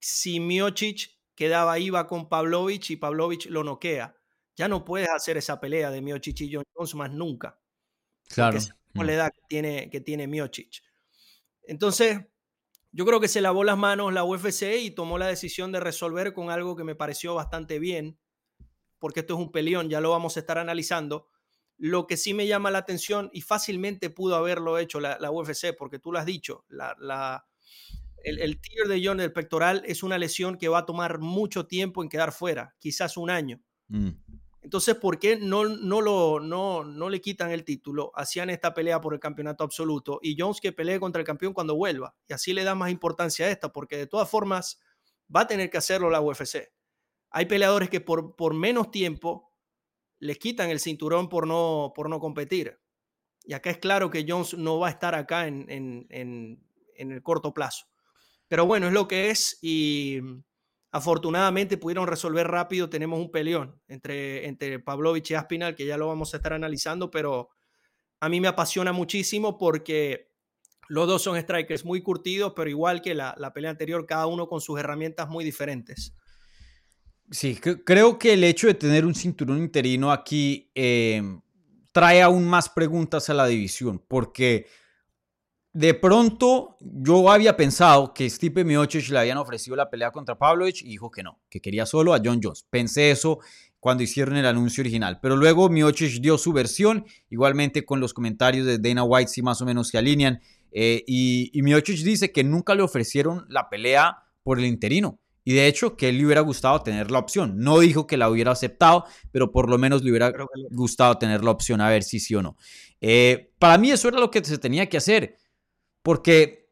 si Miocic quedaba iba con Pavlovich y Pavlovich lo noquea? Ya no puedes hacer esa pelea de Miocic y John Jones más nunca. Claro. Por la mm. edad que tiene, que tiene Miocic. Entonces, yo creo que se lavó las manos la UFC y tomó la decisión de resolver con algo que me pareció bastante bien, porque esto es un peleón, ya lo vamos a estar analizando lo que sí me llama la atención y fácilmente pudo haberlo hecho la, UFC, porque tú lo has dicho, la, el, el tier de John del pectoral es una lesión que va a tomar mucho tiempo en quedar fuera, quizás un año. Mm. Entonces, ¿por qué no, no, lo, no, no le quitan el título? Hacían esta pelea por el campeonato absoluto y Jones que pelee contra el campeón cuando vuelva. Y así le da más importancia a esta, porque de todas formas va a tener que hacerlo la UFC. Hay peleadores que por, por menos tiempo les quitan el cinturón por no, por no competir. Y acá es claro que Jones no va a estar acá en, en, el corto plazo. Pero bueno, es lo que es y afortunadamente pudieron resolver rápido. Tenemos un peleón entre, entre Pavlovich y Aspinal que ya lo vamos a estar analizando, pero a mí me apasiona muchísimo porque los dos son strikers muy curtidos, pero igual que la, la pelea anterior, cada uno con sus herramientas muy diferentes. Sí, creo que el hecho de tener un cinturón interino aquí em, trae aún más preguntas a la división, porque de pronto yo había pensado que Stipe Miocic le habían ofrecido la pelea contra Pavlovich y dijo que no, que quería solo a John Jones. Pensé eso cuando hicieron el anuncio original, pero luego Miocic dio su versión, igualmente con los comentarios de Dana White si más o menos se alinean, eh, y, y Miocic dice que nunca le ofrecieron la pelea por el interino y de hecho, que él le hubiera gustado tener la opción. No dijo que la hubiera aceptado, pero por lo menos le hubiera gustado tener la opción a ver si sí o no. Eh, para mí eso era lo que se tenía que hacer. Porque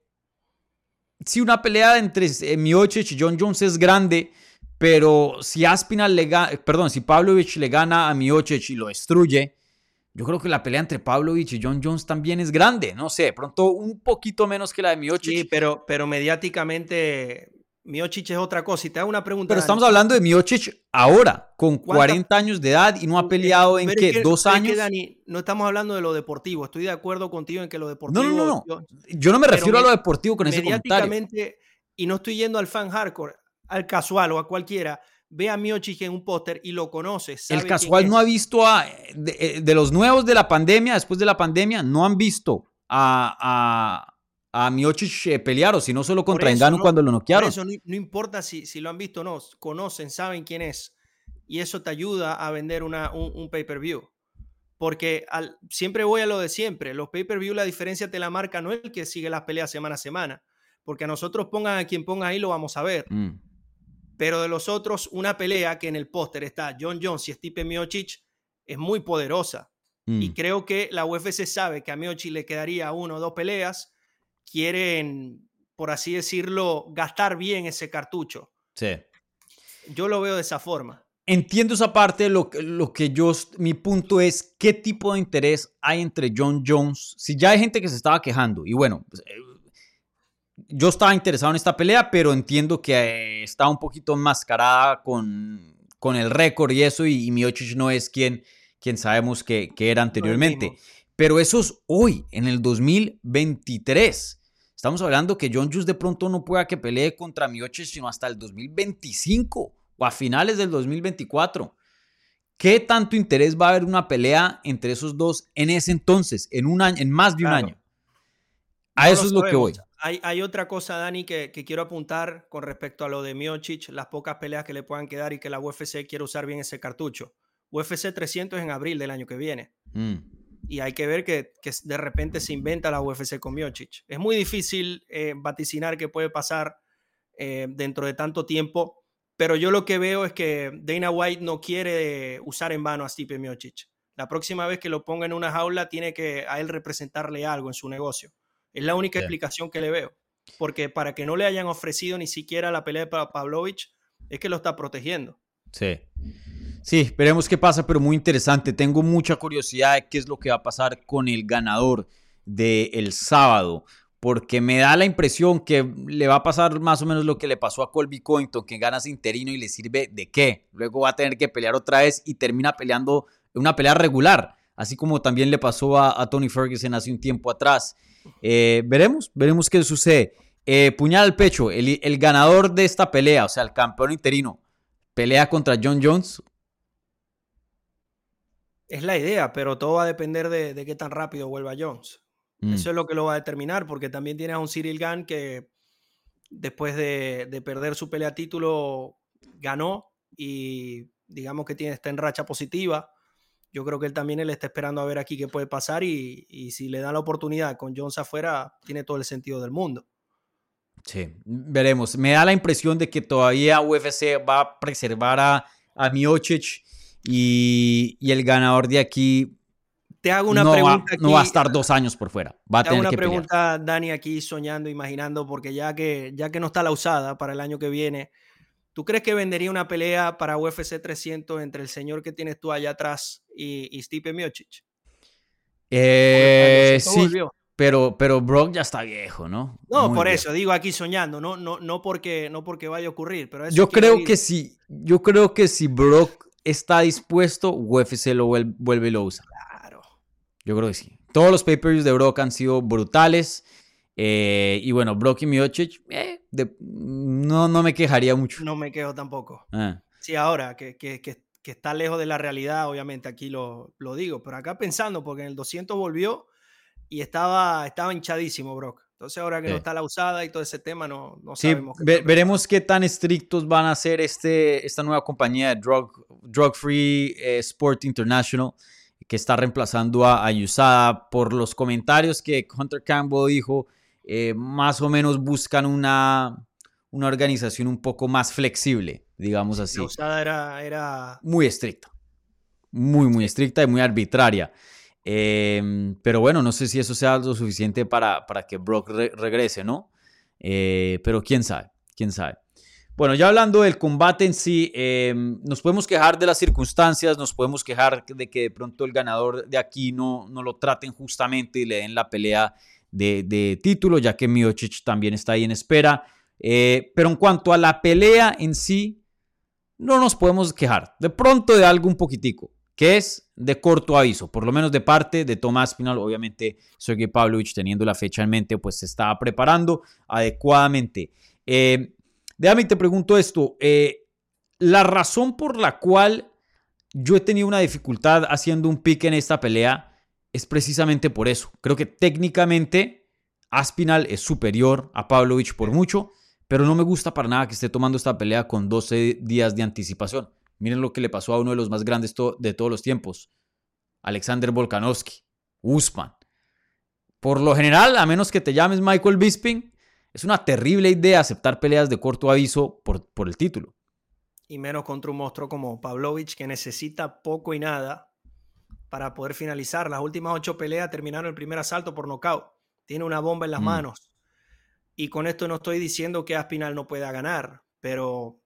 si una pelea entre eh, Miocic y John Jones es grande, pero si Aspinal le gana, perdón, si Pavlovich le gana a Miocic y lo destruye, yo creo que la pelea entre Pavlovich y John Jones también es grande. No sé, pronto un poquito menos que la de Miocic. Sí, pero, pero mediáticamente Miocic es otra cosa. Y te hago una pregunta. Pero estamos hablando de Miocic ahora, con 40 años de edad y no ha peleado en qué, dos años. Dani, no estamos hablando de lo deportivo. Estoy de acuerdo contigo en que lo deportivo. No, no, no. no. Yo, no me refiero a lo deportivo con ese comentario. Y no estoy yendo al fan hardcore, al casual o a cualquiera. ve a Miocic en un póster y lo conoce. El casual no ha visto a, de, de, los nuevos de la pandemia, después de la pandemia, no han visto a, a, a Miocic eh, pelear o si no solo contra Engano cuando lo noquearon. eso no, importa si, si, lo han visto o no, conocen, saben quién es. Y eso te ayuda a vender una, un, pay-per-view. Porque al, siempre voy a lo de siempre. Los pay-per-view, la diferencia te la marca no es el que sigue las peleas semana a semana. Porque a nosotros pongan a quien ponga ahí, lo vamos a ver. Mm. Pero de los otros, una pelea que en el póster está John Jones y Stipe Miocic es muy poderosa. Y mm. creo que la UFC sabe que a Miochi le quedaría uno o dos peleas. Quieren, por así decirlo, gastar bien ese cartucho. Sí. Yo lo veo de esa forma. Entiendo esa parte, lo, lo que yo, mi punto es, ¿qué tipo de interés hay entre John Jones? Si ya hay gente que se estaba quejando, y bueno, pues, eh, yo estaba interesado en esta pelea, pero entiendo que está un poquito enmascarada con, con el récord y eso, y, y Miocic no es quien quien sabemos que, era anteriormente. Pero eso es hoy, en el 2023. Estamos hablando que John Juice de pronto no pueda que pelee contra Miocic sino hasta el 2025 o a finales del 2024. ¿Qué tanto interés va a haber una pelea entre esos dos en ese entonces, en un año, en más de un año? A eso es lo que voy. Hay, hay, otra cosa, Dani, que, que, quiero apuntar con respecto a lo de Miocic, las pocas peleas que le puedan quedar y que la UFC quiere usar bien ese cartucho. UFC 300 en abril del año que viene. Mm. Y hay que ver que, de repente se inventa la UFC con Miocic. Es muy difícil eh, vaticinar qué puede pasar eh, dentro de tanto tiempo, pero yo lo que veo es que Dana White no quiere usar en vano a Stipe Miocic. La próxima vez que lo ponga en una jaula, tiene que a él representarle algo en su negocio. Es la única explicación que le veo. Porque para que no le hayan ofrecido ni siquiera la pelea de Pavlovich, es que lo está protegiendo. Sí. Sí, veremos qué pasa, pero muy interesante. Tengo mucha curiosidad de qué es lo que va a pasar con el ganador del sábado, porque me da la impresión que le va a pasar más o menos lo que le pasó a Colby Cointon, que gana ese interino y le sirve de qué. Luego va a tener que pelear otra vez y termina peleando una pelea regular, así como también le pasó a, Tony Ferguson hace un tiempo atrás. Eh, veremos, veremos qué sucede. Eh, puñal al pecho, el, el ganador de esta pelea, o sea, el campeón interino, pelea contra John Jones es la idea, pero todo va a depender de, qué tan rápido vuelva Jones. Mm. Eso es lo que lo va a determinar, porque también tienes a un Cyril Gann que después de, perder su pelea a título ganó y digamos que tiene, está en racha positiva. Yo creo que él también él está esperando a ver aquí qué puede pasar y, y si le dan la oportunidad con Jones afuera, tiene todo el sentido del mundo. Sí, veremos. Me da la impresión de que todavía UFC va a preservar a, a Miocic y, el ganador de aquí te hago una pregunta. Va, no va a estar dos años por fuera. Va a te hago una pregunta, Dani, aquí soñando, imaginando, porque ya que, ya que no está la usada para el año que viene, ¿tú crees que vendería una pelea para UFC 300 entre el señor que tienes tú allá atrás y, y Stipe Miocic? Eh, sí, pero, pero Brock ya está viejo, ¿no? No, por eso, digo aquí soñando, no, no, no, porque, no porque vaya a ocurrir. Pero yo creo que sí, yo creo que si Brock está dispuesto, UFC lo vuelve, y lo usa. Claro. Yo creo que sí. Todos los pay-per-views de Brock han sido brutales. Eh, y bueno, Brock y Miocic, eh, no, no me quejaría mucho. No me quejo tampoco. Ah. Sí, ahora que, que, que, está lejos de la realidad, obviamente aquí lo, lo, digo, pero acá pensando, porque en el 200 volvió y estaba, estaba hinchadísimo Brock. Entonces ahora que no está la usada y todo ese tema, no, no sí, sabemos. veremos qué tan estrictos van a ser este, esta nueva compañía de Drug, Drug Free eh, Sport International que está reemplazando a, a, USADA. Por los comentarios que Hunter Campbell dijo, eh, más o menos buscan una, una organización un poco más flexible, digamos así. USADA era, era... Muy estricta. Muy, muy estricta y muy arbitraria. Em, pero bueno, no sé si eso sea lo suficiente para, para que Brock regrese, ¿no? Eh, pero quién sabe, quién sabe. Bueno, ya hablando del combate en sí, em, nos podemos quejar de las circunstancias, nos podemos quejar de que de pronto el ganador de aquí no, no lo traten justamente y le den la pelea de, título, ya que Miocic también está ahí en espera. Eh, pero en cuanto a la pelea en sí, no nos podemos quejar. De pronto de algo un poquitico que es de corto aviso, por lo menos de parte de Tomás Pinal. Obviamente, Sergey Pavlovich, teniendo la fecha en mente, pues se estaba preparando adecuadamente. Eh, déjame te pregunto esto. Eh, la razón por la cual yo he tenido una dificultad haciendo un pick en esta pelea es precisamente por eso. Creo que técnicamente Aspinal es superior a Pavlovich por mucho, pero no me gusta para nada que esté tomando esta pelea con 12 días de anticipación. Miren lo que le pasó a uno de los más grandes de todos los tiempos, Alexander Volkanovski, Usman. Por lo general, a menos que te llames Michael Bisping, es una terrible idea aceptar peleas de corto aviso por, por el título. Y menos contra un monstruo como Pavlovich, que necesita poco y nada para poder finalizar. Las últimas ocho peleas terminaron el primer asalto por nocaut. Tiene una bomba en las mm. manos. Y con esto no estoy diciendo que Aspinal no pueda ganar, pero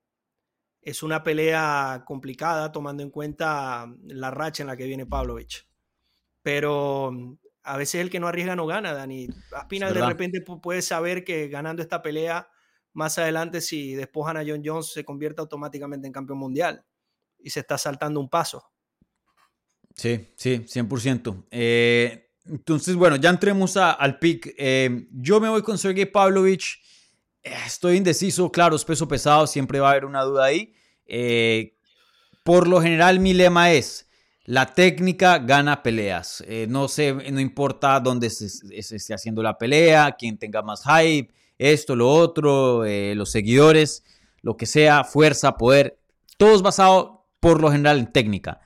es una pelea complicada tomando en cuenta la racha en la que viene Pavlovich. Pero mm, a veces el que no arriesga no gana, Dani. Aspinal de repente puede saber que ganando esta pelea, más adelante si despojan a John Jones, se convierte automáticamente en campeón mundial y se está saltando un paso. Sí, sí, 100%. Eh, entonces, bueno, ya entremos al pick. Eh, yo me voy con Sergey Pavlovich. Eh, estoy indeciso, claro, es peso pesado, siempre va a haber una duda ahí. por lo general, mi lema es: la técnica gana peleas. no sé, no importa dónde se, se, esté haciendo la pelea, quién tenga más hype, esto, lo otro, los seguidores, lo que sea, fuerza, poder. Todo es basado por lo general en técnica.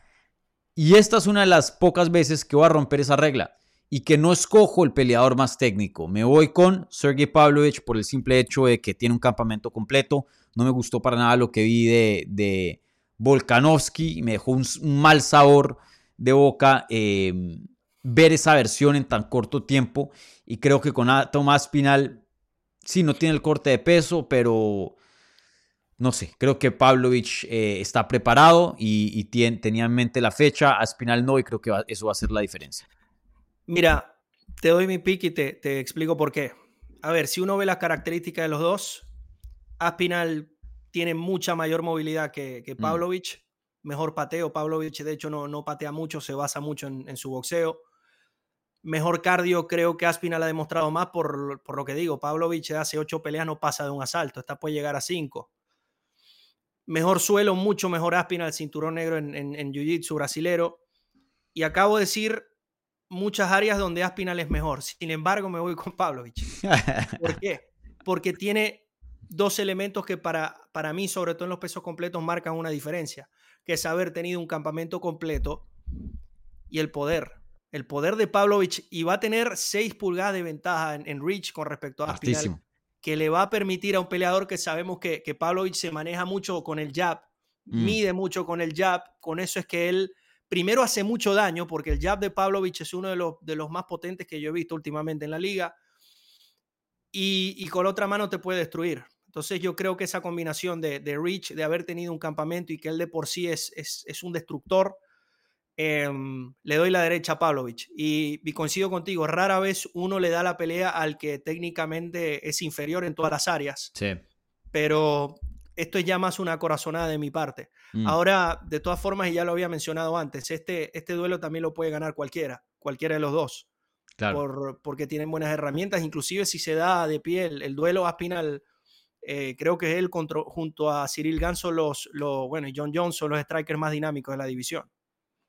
Y esta es una de las pocas veces que voy a romper esa regla y que no escojo el peleador más técnico. Me voy con Sergey Pavlovich por el simple hecho de que tiene un campamento completo. No me gustó para nada lo que vi de, de Volkanovski. Me dejó un, mal sabor de boca em, ver esa versión en tan corto tiempo. Y creo que con Tomás Pinal, sí, no tiene el corte de peso, pero no sé, creo que Pavlovich eh, está preparado y, tenía en mente la fecha, Aspinal no, y creo que eso va a ser la diferencia. Mira, te doy mi pick y te, explico por qué. A ver, si uno ve las características de los dos, Aspinal tiene mucha mayor movilidad que, que mm. Pavlovich, mejor pateo. Pavlovich, de hecho, no, no patea mucho, se basa mucho en, su boxeo. Mejor cardio, creo que Aspinal ha demostrado más por, por lo que digo. Pavlovich hace ocho peleas, no pasa de un asalto. Esta puede llegar a cinco. Mejor suelo, mucho mejor Aspinal, cinturón negro en, en, en Jiu-Jitsu brasilero. Y acabo de decir muchas áreas donde Aspinal es mejor. Sin embargo, me voy con Pavlovich. ¿Por qué? Porque tiene dos elementos que para, para mí, sobre todo en los pesos completos, marcan una diferencia, que es haber tenido un campamento completo y el poder. El poder de Pavlovich y va a tener 6 pulgadas de ventaja en, reach con respecto a Aspinal, que le va a permitir a un peleador que sabemos que, que Pavlovich se maneja mucho con el jab, mm. mide mucho con el jab, con eso es que él primero hace mucho daño porque el jab de Pavlovich es uno de los, de los más potentes que yo he visto últimamente en la liga y, con otra mano te puede destruir. Entonces yo creo que esa combinación de, de Rich, de haber tenido un campamento y que él de por sí es, es, un destructor, em, le doy la derecha a Pavlovich. Y, y, coincido contigo, rara vez uno le da la pelea al que técnicamente es inferior en todas las áreas. Sí. Pero esto es ya más una corazonada de mi parte. Mm. Ahora, de todas formas, y ya lo había mencionado antes, este, este duelo también lo puede ganar cualquiera, cualquiera de los dos. Claro. porque tienen buenas herramientas, inclusive si se da de pie el, duelo Aspinal, eh, creo que él junto a Cyril Ganso, los, los, bueno, y John Jones son los strikers más dinámicos de la división.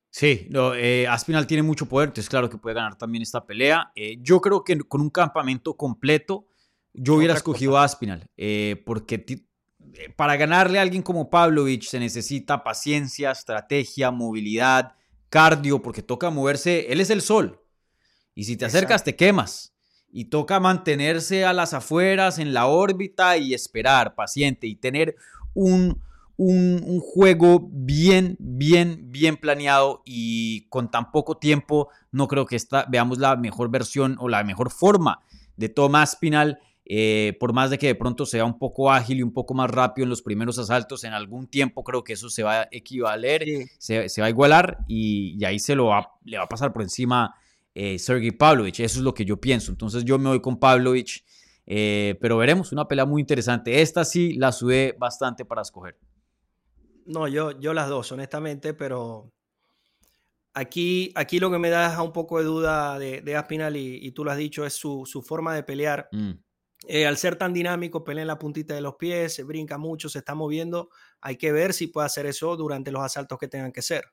Sí, eh, Aspinal tiene mucho poder, entonces claro que puede ganar también esta pelea. Eh, yo creo que con un campamento completo, yo hubiera escogido a Aspinal, porque para ganarle a alguien como Pavlovich se necesita paciencia, estrategia, movilidad, cardio, porque toca moverse. Él es el sol. Y si te acercas, te quemas. Y toca mantenerse a las afueras, en la órbita y esperar, paciente, y tener un, un, juego bien, bien, bien planeado. Y con tan poco tiempo, no creo que esta, veamos la mejor versión o la mejor forma de Tomás Pinal eh, por más de que de pronto sea un poco ágil y un poco más rápido en los primeros asaltos, en algún tiempo creo que eso se va a equivaler, se, va a igualar y, ahí se lo va, le va a pasar por encima eh, Sergey Pavlovich. Eso es lo que yo pienso. Entonces yo me voy con Pavlovich, eh, pero veremos, una pelea muy interesante. Esta sí la sudé bastante para escoger. No, yo, yo las dos, honestamente, pero aquí, aquí lo que me da un poco de duda de, de Aspinal, y, tú lo has dicho, es su, forma de pelear. Mm Eh, al ser tan dinámico, pelea en la puntita de los pies, se brinca mucho, se está moviendo. Hay que ver si puede hacer eso durante los asaltos que tengan que ser.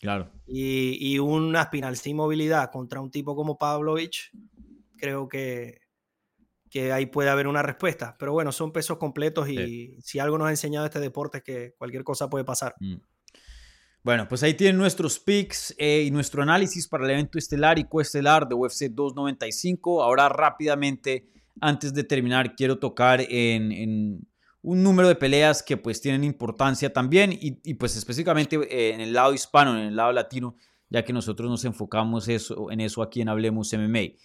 Claro. Y, y una espinal sin movilidad contra un tipo como Pavlovich, creo que, que ahí puede haber una respuesta. Pero bueno, son pesos completos y si algo nos ha enseñado este deporte es que cualquier cosa puede pasar. Mm. Bueno, pues ahí tienen nuestros picks eh, y nuestro análisis para el evento estelar y coestelar de UFC 295. Ahora rápidamente, antes de terminar, quiero tocar en, un número de peleas que pues tienen importancia también y, pues específicamente eh, en el lado hispano, en el lado latino, ya que nosotros nos enfocamos eso, en eso aquí en Hablemos MMA.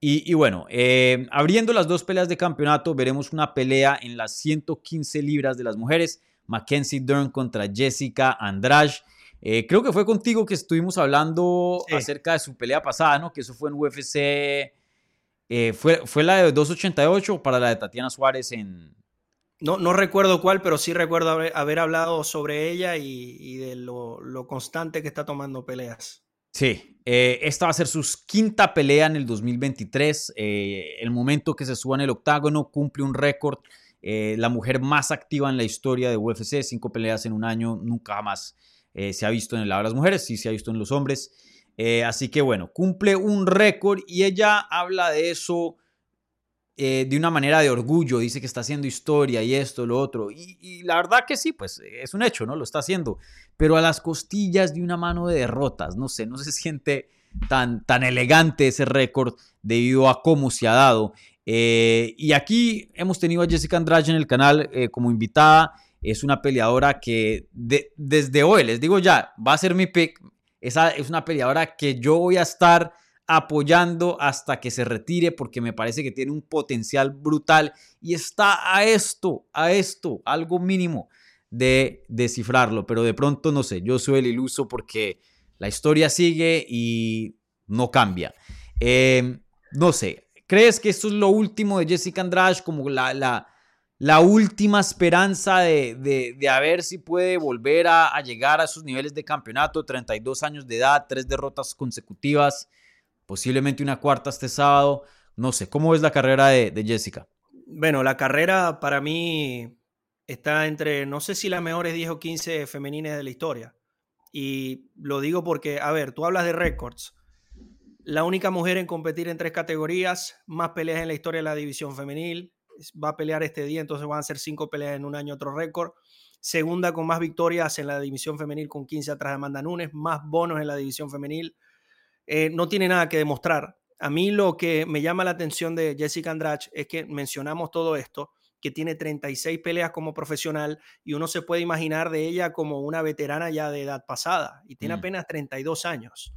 Y, bueno, eh, abriendo las dos peleas de campeonato, veremos una pelea en las 115 libras de las mujeres. Mackenzie Dern contra Jessica Andrade. Eh, creo que fue contigo que estuvimos hablando acerca de su pelea pasada, ¿no? Que eso fue en UFC. Eh, fue, ¿Fue la de 288 para la de Tatiana Suárez en, no, no recuerdo cuál, pero sí recuerdo haber, hablado sobre ella y, de lo, constante que está tomando peleas. Sí, eh, esta va a ser su quinta pelea en el 2023. el momento que se suba en el octágono cumple un récord. la mujer más activa en la historia de UFC, cinco peleas en un año, nunca eh, se ha visto en el lado de las mujeres, sí se ha visto en los hombres. Eh, así que bueno, cumple un récord y ella habla de eso eh, de una manera de orgullo, dice que está haciendo historia y esto, lo otro. Y, la verdad que sí, pues es un hecho, ¿no? Lo está haciendo. Pero a las costillas de una mano de derrotas, no sé, no se <laughs> siente tan, tan elegante ese récord debido a cómo se ha dado. y aquí hemos tenido a Jessica Andrade en el canal como invitada es una peleadora que desde hoy, les digo ya, va a ser mi pick. Esa es una peleadora que yo voy a estar apoyando hasta que se retire porque me parece que tiene un potencial brutal y está a esto, a esto, algo mínimo de descifrarlo, pero de pronto no sé, yo soy el iluso porque la historia sigue y no cambia. Em, no sé, ¿crees que esto es lo último de Jessica Andrade como la, la, la última esperanza de, de, a ver si puede volver a, llegar a sus niveles de campeonato, 32 años de edad, tres derrotas consecutivas, posiblemente una cuarta este sábado. No sé, ¿cómo es la carrera de, de Jessica? Bueno, la carrera para mí está entre, no sé si las mejores 10 o 15 femeninas de la historia. Y lo digo porque, a ver, tú hablas de récords. La única mujer en competir en tres categorías, más peleas en la historia de la división femenil, va a pelear este día, entonces van a ser cinco peleas en un año, otro récord. Segunda con más victorias en la división femenil con 15 atrás de Amanda Nunes, más bonos en la división femenil. Eh, no tiene nada que demostrar. A mí lo que me llama la atención de Jessica Andrade es que mencionamos todo esto, que tiene 36 peleas como profesional y uno se puede imaginar de ella como una veterana ya de edad pasada y tiene mm. apenas 32 años.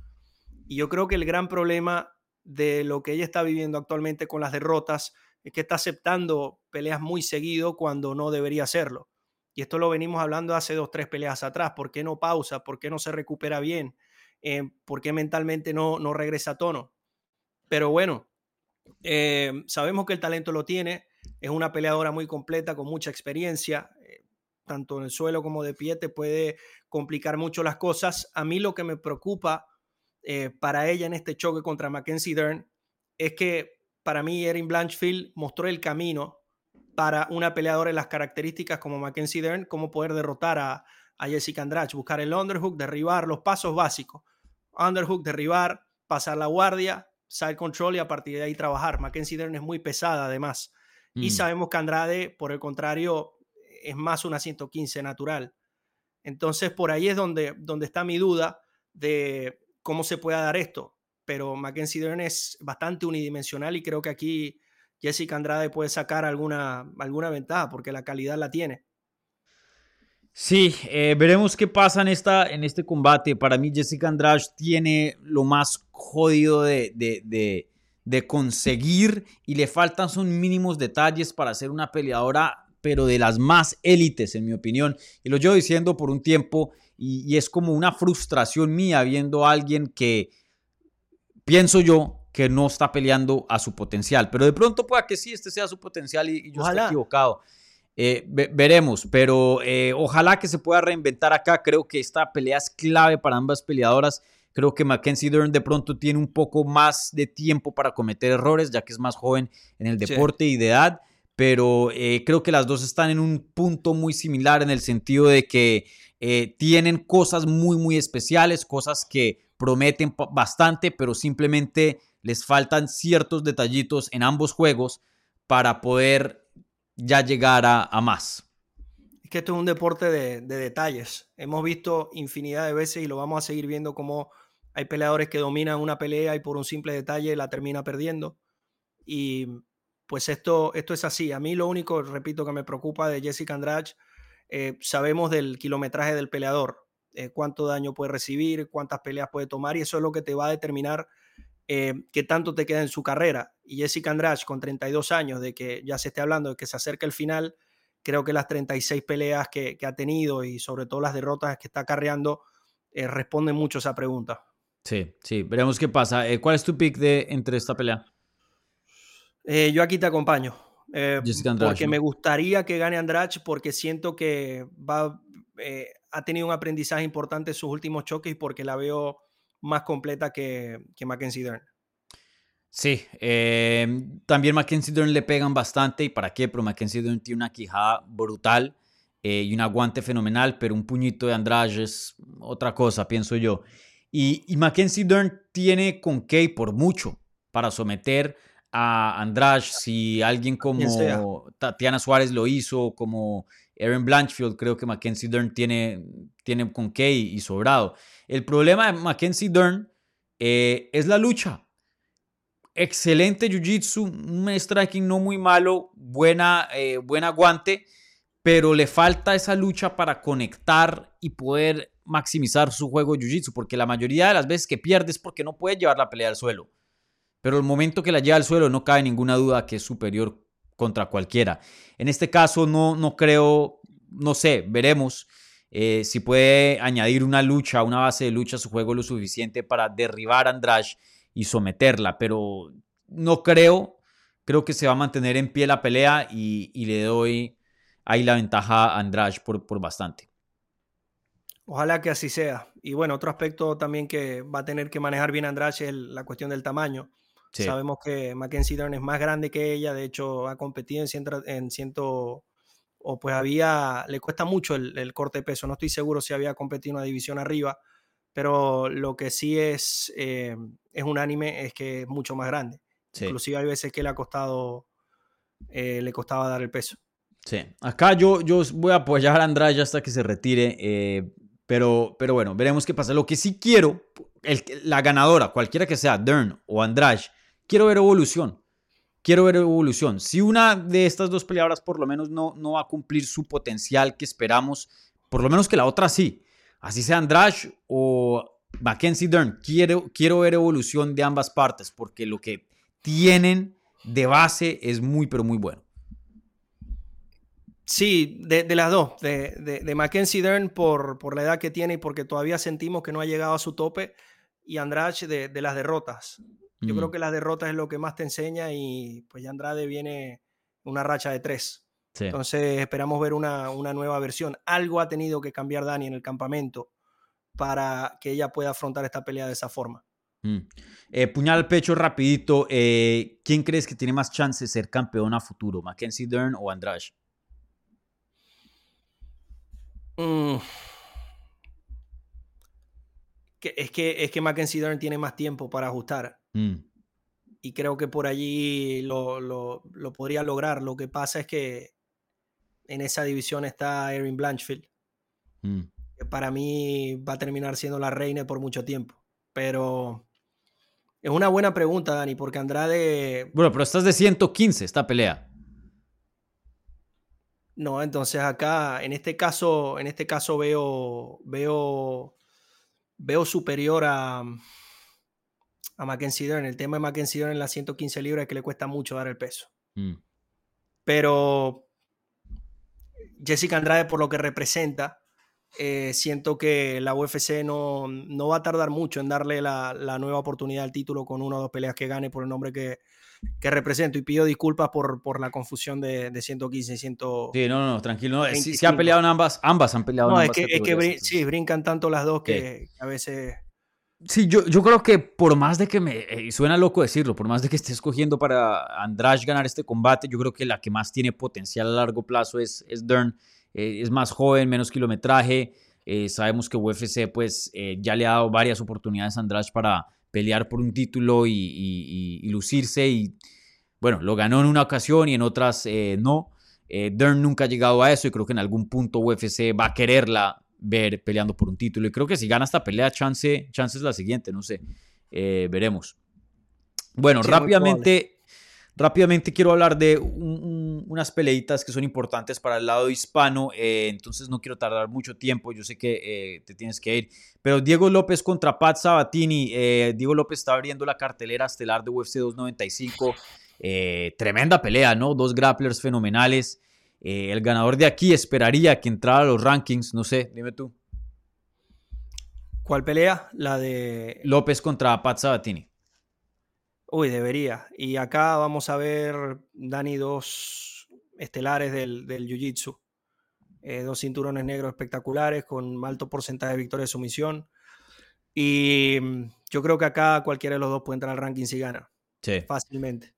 Y yo creo que el gran problema de lo que ella está viviendo actualmente con las derrotas es que está aceptando peleas muy seguido cuando no debería hacerlo. Y esto lo venimos hablando hace dos, tres peleas atrás. ¿Por qué no pausa? ¿Por qué no se recupera bien? Eh, ¿Por qué mentalmente no, no regresa a tono? Pero bueno, eh, sabemos que el talento lo tiene. Es una peleadora muy completa, con mucha experiencia. Eh, tanto en el suelo como de pie te puede complicar mucho las cosas. A mí lo que me preocupa para ella en este choque contra Mackenzie Dern es que para mí Erin Blanchfield mostró el camino para una peleadora en las características como Mackenzie Dern, cómo poder derrotar a, Jessica Andrade, buscar el underhook, derribar los pasos básicos. Underhook, derribar, pasar la guardia, side control y a partir de ahí trabajar. Mackenzie Dern es muy pesada además. Y mm. sabemos que Andrade, por el contrario, es más una 115 natural. Entonces, por ahí es donde, donde está mi duda de cómo se pueda dar esto pero Mackenzie Dern es bastante unidimensional y creo que aquí Jessica Andrade puede sacar alguna, alguna ventaja porque la calidad la tiene. Sí, eh, veremos qué pasa en, esta, en este combate. Para mí Jessica Andrade tiene lo más jodido de, de, de, conseguir y le faltan son mínimos detalles para ser una peleadora, pero de las más élites, en mi opinión. Y lo llevo diciendo por un tiempo y, y es como una frustración mía viendo a alguien que pienso yo que no está peleando a su potencial. Pero de pronto pueda que sí, este sea su potencial y, yo estoy equivocado. Eh, veremos, pero eh, ojalá que se pueda reinventar acá. Creo que esta pelea es clave para ambas peleadoras. Creo que Mackenzie Dern de pronto tiene un poco más de tiempo para cometer errores, ya que es más joven en el deporte y de edad, pero eh, creo que las dos están en un punto muy similar en el sentido de que tienen cosas muy, muy especiales, cosas que prometen bastante, pero simplemente les faltan ciertos detallitos en ambos juegos para poder ya llegar a, más. Es que esto es un deporte de, detalles. Hemos visto infinidad de veces y lo vamos a seguir viendo como hay peleadores que dominan una pelea y por un simple detalle la termina perdiendo. Y pues esto, esto es así. A mí lo único, repito, que me preocupa de Jessica Andrade, eh, sabemos del kilometraje del peleador, eh, cuánto daño puede recibir, cuántas peleas puede tomar y eso es lo que te va a determinar eh, qué tanto te queda en su carrera. Y Jessica Andrade, con 32 años, de que ya se esté hablando de que se acerca el final, creo que las 36 peleas que, ha tenido y sobre todo las derrotas que está carreando eh, responden mucho a esa pregunta. Sí, sí, veremos qué pasa. Eh, ¿Cuál es tu pick de entre esta pelea? yo aquí te acompaño. porque me gustaría que gane Andrade porque siento que va, ha tenido un aprendizaje importante en sus últimos choques y porque la veo más completa que, que Mackenzie Dern. Sí, eh, también Mackenzie Dern le pegan bastante y para qué, pero Mackenzie Dern tiene una quijada brutal eh, y un aguante fenomenal, pero un puñito de Andrade es otra cosa, pienso yo. Y, y Mackenzie Dern tiene con Kay por mucho para someter a Andrade, si alguien como Tatiana Suárez lo hizo, como Aaron Blanchfield, creo que Mackenzie Dern tiene, tiene con Kay y sobrado. El problema de Mackenzie Dern eh, es la lucha. Excelente jiu-jitsu, un striking no muy malo, buena, eh, buen aguante, pero le falta esa lucha para conectar y poder maximizar su juego jiu-jitsu, porque la mayoría de las veces que pierde es porque no puede llevar la pelea al suelo. Pero el momento que la lleva al suelo no cabe ninguna duda que es superior contra cualquiera. En este caso no, no creo, no sé, veremos eh, si puede añadir una lucha, una base de lucha a su juego lo suficiente para derribar a Andrade y someterla, pero no creo, creo que se va a mantener en pie la pelea y, le doy ahí la ventaja a Andrade por, por bastante. Ojalá que así sea. Y bueno, otro aspecto también que va a tener que manejar bien Andrade es la cuestión del tamaño. Sabemos que Mackenzie Dern es más grande que ella, de hecho ha competido en ciento, en ciento o pues había, le cuesta mucho el, corte de peso, no estoy seguro si había competido una división arriba, pero lo que sí es, eh, es un anime es que es mucho más grande. Inclusive hay veces que le ha costado, eh, le costaba dar el peso. Sí, acá yo, yo voy a apoyar a Andrade hasta que se retire, eh, pero, pero bueno, veremos qué pasa. Lo que sí quiero, el, la ganadora, cualquiera que sea, Dern o Andrade, quiero ver evolución quiero ver evolución. Si una de estas dos peleadoras por lo menos no, no va a cumplir su potencial que esperamos, por lo menos que la otra sí. Así sea Andrade o Mackenzie Dern, quiero, quiero ver evolución de ambas partes porque lo que tienen de base es muy, pero muy bueno. Sí, de, las dos, de, de, Mackenzie Dern por, por, la edad que tiene y porque todavía sentimos que no ha llegado a su tope, y Andrade de, las derrotas. Yo creo mm. que las derrotas es lo que más te enseña y pues ya Andrade viene una racha de tres. Entonces esperamos ver una, nueva versión. Algo ha tenido que cambiar Dani en el campamento para que ella pueda afrontar esta pelea de esa forma. Mm. Eh, puñal al pecho rapidito. Eh, ¿Quién crees que tiene más chance de ser campeón a futuro? ¿Mackenzie Dern o Andrade? Mm. Es, que, es que Mackenzie Dern tiene más tiempo para ajustar. Mm. Y creo que por allí lo, podría lograr. Lo que pasa es que en esa división está Erin Blanchfield. Mm. Que para mí va a terminar siendo la reina por mucho tiempo. Pero es una buena pregunta, Dani, porque Andrade. Bueno, pero estás de 115 esta pelea. No, entonces acá, en este caso, en este caso veo, veo, veo superior a, a Mackenzie Dern. El tema de Mackenzie Dern en las 115 libras es que le cuesta mucho dar el peso. Mm. Pero Jessica Andrade, por lo que representa, eh, siento que la UFC no, no, va a tardar mucho en darle la, nueva oportunidad al título con una o dos peleas que gane por el nombre que, que represento. Y pido disculpas por, por la confusión de, de 115 y 100. Sí, no, no, tranquilo. No, sí, han peleado en ambas, ambas han peleado no, en ambas. Es que, es que sí, brincan tanto las dos que a veces Sí, yo, yo creo que por más de que me eh, suena loco decirlo, por más de que esté escogiendo para Andrade ganar este combate, yo creo que la que más tiene potencial a largo plazo es, es Dern. Eh, es más joven, menos kilometraje. Eh, sabemos que UFC pues ya le ha dado varias oportunidades a Andrade para pelear por un título y, lucirse y bueno, lo ganó en una ocasión y en otras no. Dern nunca ha llegado a eso y creo que en algún punto UFC va a quererla ver peleando por un título. Y creo que si gana esta pelea, chance, chance es la siguiente, no sé. Eh, veremos. Bueno, rápidamente, rápidamente quiero hablar de unas peleitas que son importantes para el lado hispano. Eh, entonces no quiero tardar mucho tiempo. Yo sé que eh, te tienes que ir. Pero Diego López contra Pat Sabatini. Diego López está abriendo la cartelera estelar de UFC 295. tremenda pelea, ¿no? Dos grapplers fenomenales. Eh, el ganador de aquí esperaría que entrara a los rankings, no sé, dime tú. ¿Cuál pelea? La de... López contra Pat Sabatini. Uy, debería. Y acá vamos a ver, Dani, dos estelares del, del Jiu-Jitsu. Eh, dos cinturones negros espectaculares con alto porcentaje de victoria de sumisión. Y mm, yo creo que acá cualquiera de los dos puede entrar al ranking si gana. Sí. Fácilmente.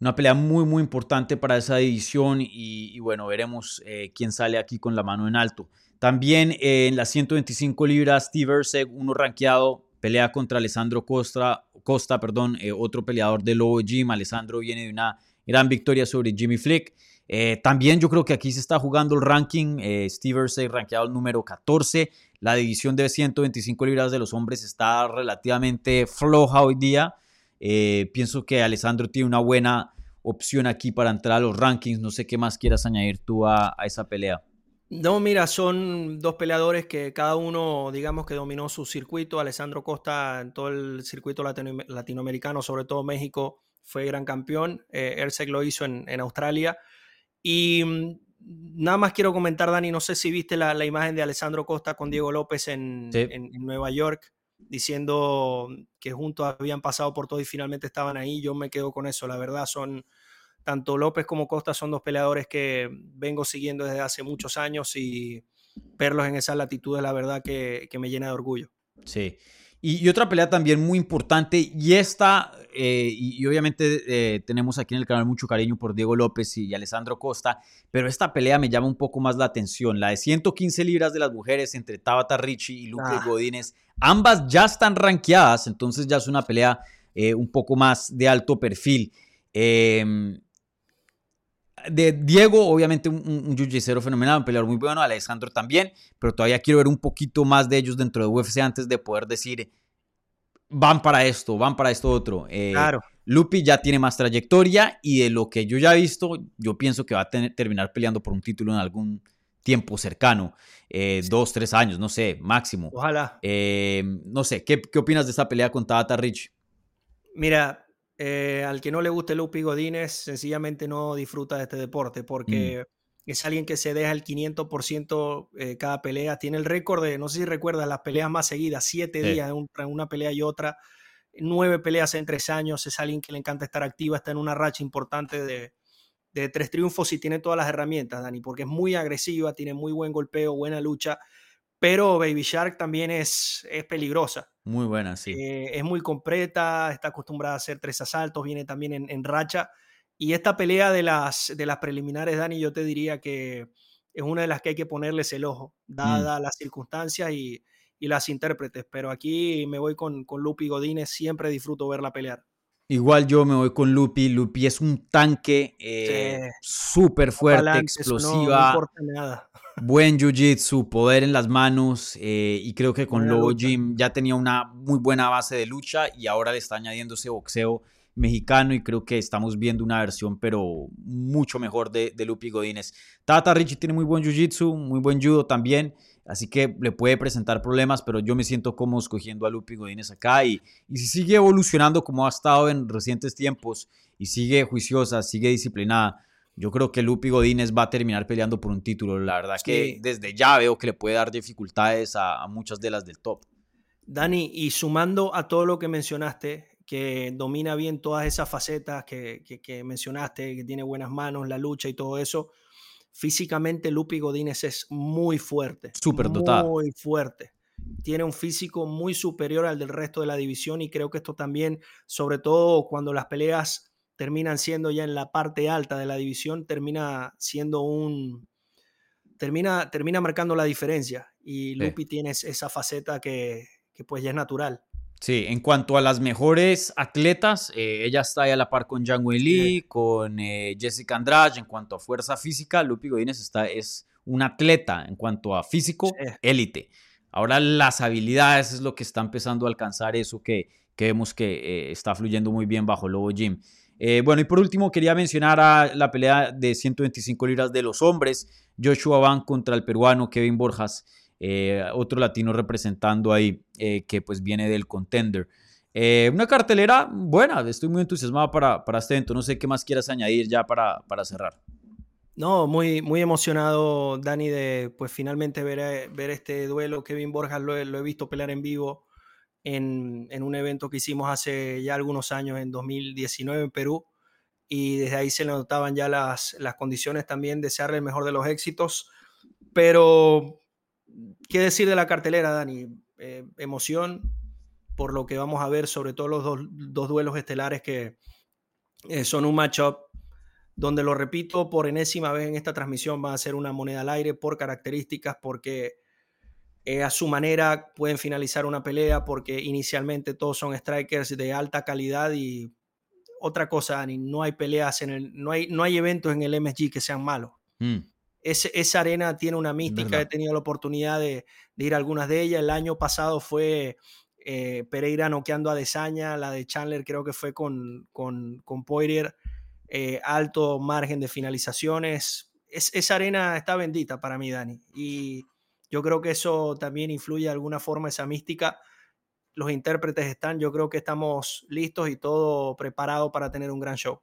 Una pelea muy, muy importante para esa división y, bueno, veremos eh, quién sale aquí con la mano en alto. También eh, en las 125 libras, Steve Erceg, uno rankeado, pelea contra Alessandro Costa, Costa perdón, eh, otro peleador de Lobo Gym. Alessandro viene de una gran victoria sobre Jimmy Flick. también yo creo que aquí se está jugando el ranking. Steve Erceg rankeado el número 14. La división de 125 libras de los hombres está relativamente floja hoy día. Eh, pienso que Alessandro tiene una buena opción aquí para entrar a los rankings. No sé qué más quieras añadir tú a, esa pelea. No, mira, son dos peleadores que cada uno, digamos que dominó su circuito. Alessandro Costa en todo el circuito latinoamericano, sobre todo México, fue gran campeón. Eh, lo hizo en, Australia. Y mm, nada más quiero comentar, Dani, no sé si viste la, imagen de Alessandro Costa con Diego López en Nueva York diciendo que juntos habían pasado por todo y finalmente estaban ahí. Yo me quedo con eso. La verdad, son tanto López como Costa son dos peleadores que vengo siguiendo desde hace muchos años y verlos en esa latitud es la verdad que, que me llena de orgullo. Sí. Y, otra pelea también muy importante, y esta, eh, y, obviamente eh, tenemos aquí en el canal mucho cariño por Diego López y, Alessandro Costa, pero esta pelea me llama un poco más la atención, la de 115 libras de las mujeres entre Tabata Ricci y Luque ah. Godínez. Ambas ya están rankeadas, entonces ya es una pelea eh, un poco más de alto perfil. De Diego, obviamente un, un fenomenal, un peleador muy bueno, Alessandro también, pero todavía quiero ver un poquito más de ellos dentro de UFC antes de poder decir, van para esto, van para esto otro. Eh, claro. Lupi ya tiene más trayectoria y de lo que yo ya he visto, yo pienso que va a terminar peleando por un título en algún tiempo cercano, eh, dos, tres años, no sé, máximo. Ojalá. Eh, no sé, ¿qué, ¿qué, opinas de esta pelea con Tabata Rich? Mira, eh, al que no le guste Lupi Godínez, sencillamente no disfruta de este deporte porque mm. es alguien que se deja el 500% eh, cada pelea. Tiene el récord de, no sé si recuerdas, las peleas más seguidas, siete días en una pelea y otra, nueve peleas en tres años. Es alguien que le encanta estar activa, está en una racha importante de, de tres triunfos y tiene todas las herramientas, Dani, porque es muy agresiva, tiene muy buen golpeo, buena lucha pero Baby Shark también es, es peligrosa. Muy buena, sí. Eh, es muy completa, está acostumbrada a hacer tres asaltos, viene también en, racha. Y esta pelea de las, de las preliminares, Dani, yo te diría que es una de las que hay que ponerles el ojo, mm. dadas las circunstancias y, y, las intérpretes. Pero aquí me voy con, con Lupi Godínez, siempre disfruto verla pelear. Igual yo me voy con Lupi. Lupi es un tanque eh, súper fuerte, explosiva. No, nada buen jiu-jitsu, poder en las manos eh, y creo que con Lobo Jim ya tenía una muy buena base de lucha y ahora le está añadiendo ese boxeo mexicano y creo que estamos viendo una versión pero mucho mejor de, de Lupi Godínez. Tata Richie tiene muy buen jiu-jitsu, muy buen judo también, así que le puede presentar problemas, pero yo me siento cómodo escogiendo a Lupi Godínez acá y, y si sigue evolucionando como ha estado en recientes tiempos y sigue juiciosa, sigue disciplinada, yo creo que Lupi Godínez va a terminar peleando por un título. La verdad que desde ya veo que le puede dar dificultades a, muchas de las del top. Dani, y sumando a todo lo que mencionaste, que domina bien todas esas facetas que, mencionaste, que tiene buenas manos, la lucha y todo eso, físicamente Lupi Godínez es muy fuerte. Súper dotado. Muy fuerte. tiene un físico muy superior al del resto de la división y creo que esto también, sobre todo cuando las peleas terminan siendo ya en la parte alta de la división, termina siendo un... Termina, termina marcando la diferencia y Lupi tiene esa faceta que, que pues ya es natural. Sí, en cuanto a las mejores atletas, eh, ella está ahí a la par con Zhang Weili, con eh, Jessica Andrade. En cuanto a fuerza física, Lupi Godínez está, es un atleta en cuanto a físico, élite. Ahora las habilidades es lo que está empezando a alcanzar eso que, que vemos que eh, está fluyendo muy bien bajo Lobo Gym. bueno, y por último quería mencionar a la pelea de 125 libras de los hombres, Joshua Van contra el peruano Kevin Borjas. Eh, otro latino representando ahí eh, que pues viene del contender. Eh, una cartelera buena, estoy muy entusiasmado para, para este evento, no sé qué más quieras añadir ya para, para cerrar. No, muy, muy emocionado, Dani, de pues finalmente ver, ver este duelo. Kevin Borjas lo he, visto pelear en vivo en, en, un evento que hicimos hace ya algunos años, en 2019 en Perú, y desde ahí se le notaban ya las, las condiciones también, desearle el mejor de los éxitos, pero ¿Qué decir de la cartelera, Dani? Eh, emoción por lo que vamos a ver, sobre todo los dos, duelos estelares que eh, son un matchup donde, lo repito por enésima vez en esta transmisión, va a ser una moneda al aire por características, porque eh, a su manera pueden finalizar una pelea, porque inicialmente todos son strikers de alta calidad y otra cosa, Dani, no hay peleas en el, no hay, no hay eventos en el MSG que sean malos. Mm esa arena tiene una mística, he tenido la oportunidad de, ir a algunas de ellas. El año pasado fue eh, Pereira noqueando a Desaña, la de Chandler creo que fue con, con, con Poirier, eh, alto margen de finalizaciones. esa arena está bendita para mí, Dani. Y yo creo que eso también influye de alguna forma esa mística. Los intérpretes están, yo creo que estamos listos y todo preparado para tener un gran show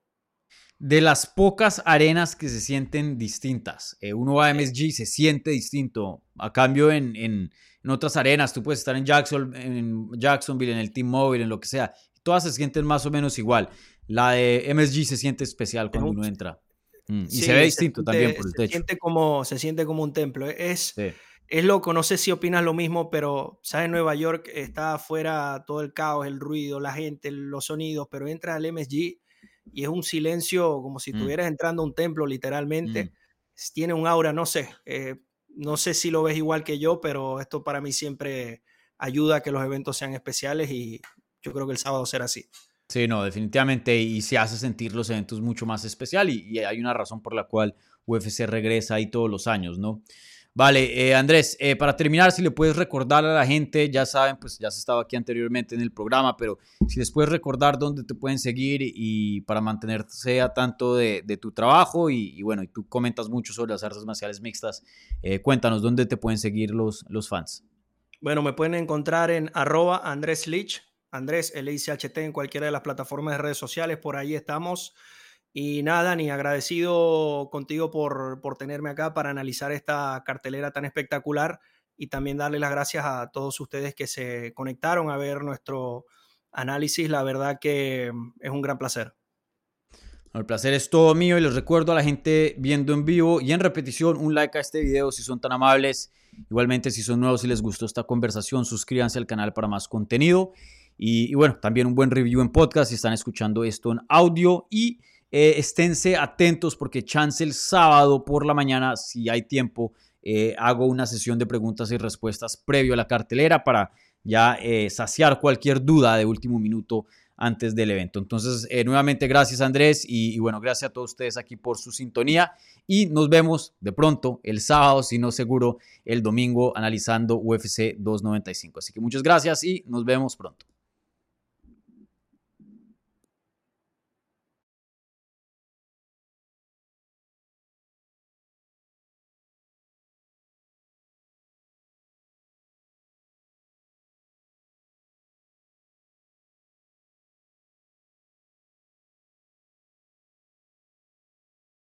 de las pocas arenas que se sienten distintas. Eh, uno va a MSG y se siente distinto. A cambio, en, en, otras arenas, tú puedes estar en, Jackson, en Jacksonville, en el Team Mobile, en lo que sea. Todas se sienten más o menos igual. La de MSG se siente especial cuando uno entra. Mm, y se ve distinto también por el techo. Se siente como, se siente como un templo. Es, es loco, no sé si opinas lo mismo, pero sabes, Nueva York está afuera todo el caos, el ruido, la gente, los sonidos, pero entra al MSG y es un silencio como si mm. estuvieras entrando a un templo literalmente. Mm. Tiene un aura, no sé, eh, no sé si lo ves igual que yo, pero esto para mí siempre ayuda a que los eventos sean especiales y yo creo que el sábado será así. Sí, no, definitivamente, y se hace sentir los eventos mucho más especial y, y hay una razón por la cual UFC regresa ahí todos los años, ¿no? Vale, eh, Andrés, eh, para terminar, si le puedes recordar a la gente, ya saben, pues ya has estado aquí anteriormente en el programa, pero si les puedes recordar dónde te pueden seguir y, para mantenerse a tanto de, tu trabajo y, bueno, y tú comentas mucho sobre las artes marciales mixtas, eh, cuéntanos dónde te pueden seguir los, los fans. Bueno, me pueden encontrar en arroba Andrés Lich, Andrés L-I-C-H-T en cualquiera de las plataformas de redes sociales, por ahí estamos. Y nada, ni agradecido contigo por, por tenerme acá para analizar esta cartelera tan espectacular y también darle las gracias a todos ustedes que se conectaron a ver nuestro análisis. La verdad que mm, es un gran placer. El placer es todo mío y les recuerdo a la gente viendo en vivo y en repetición un like a este video si son tan amables. Igualmente si son nuevos y les gustó esta conversación, suscríbanse al canal para más contenido. Y, y bueno, también un buen review en podcast si están escuchando esto en audio y eh, esténse atentos porque chance el sábado por la mañana, si hay tiempo, eh, hago una sesión de preguntas y respuestas previo a la cartelera para ya eh, saciar cualquier duda de último minuto antes del evento. Entonces, nuevamente gracias Andrés y, y, bueno, gracias a todos ustedes aquí por su sintonía y nos vemos de pronto el sábado, si no seguro el domingo analizando UFC 295. Así que muchas gracias y nos vemos pronto.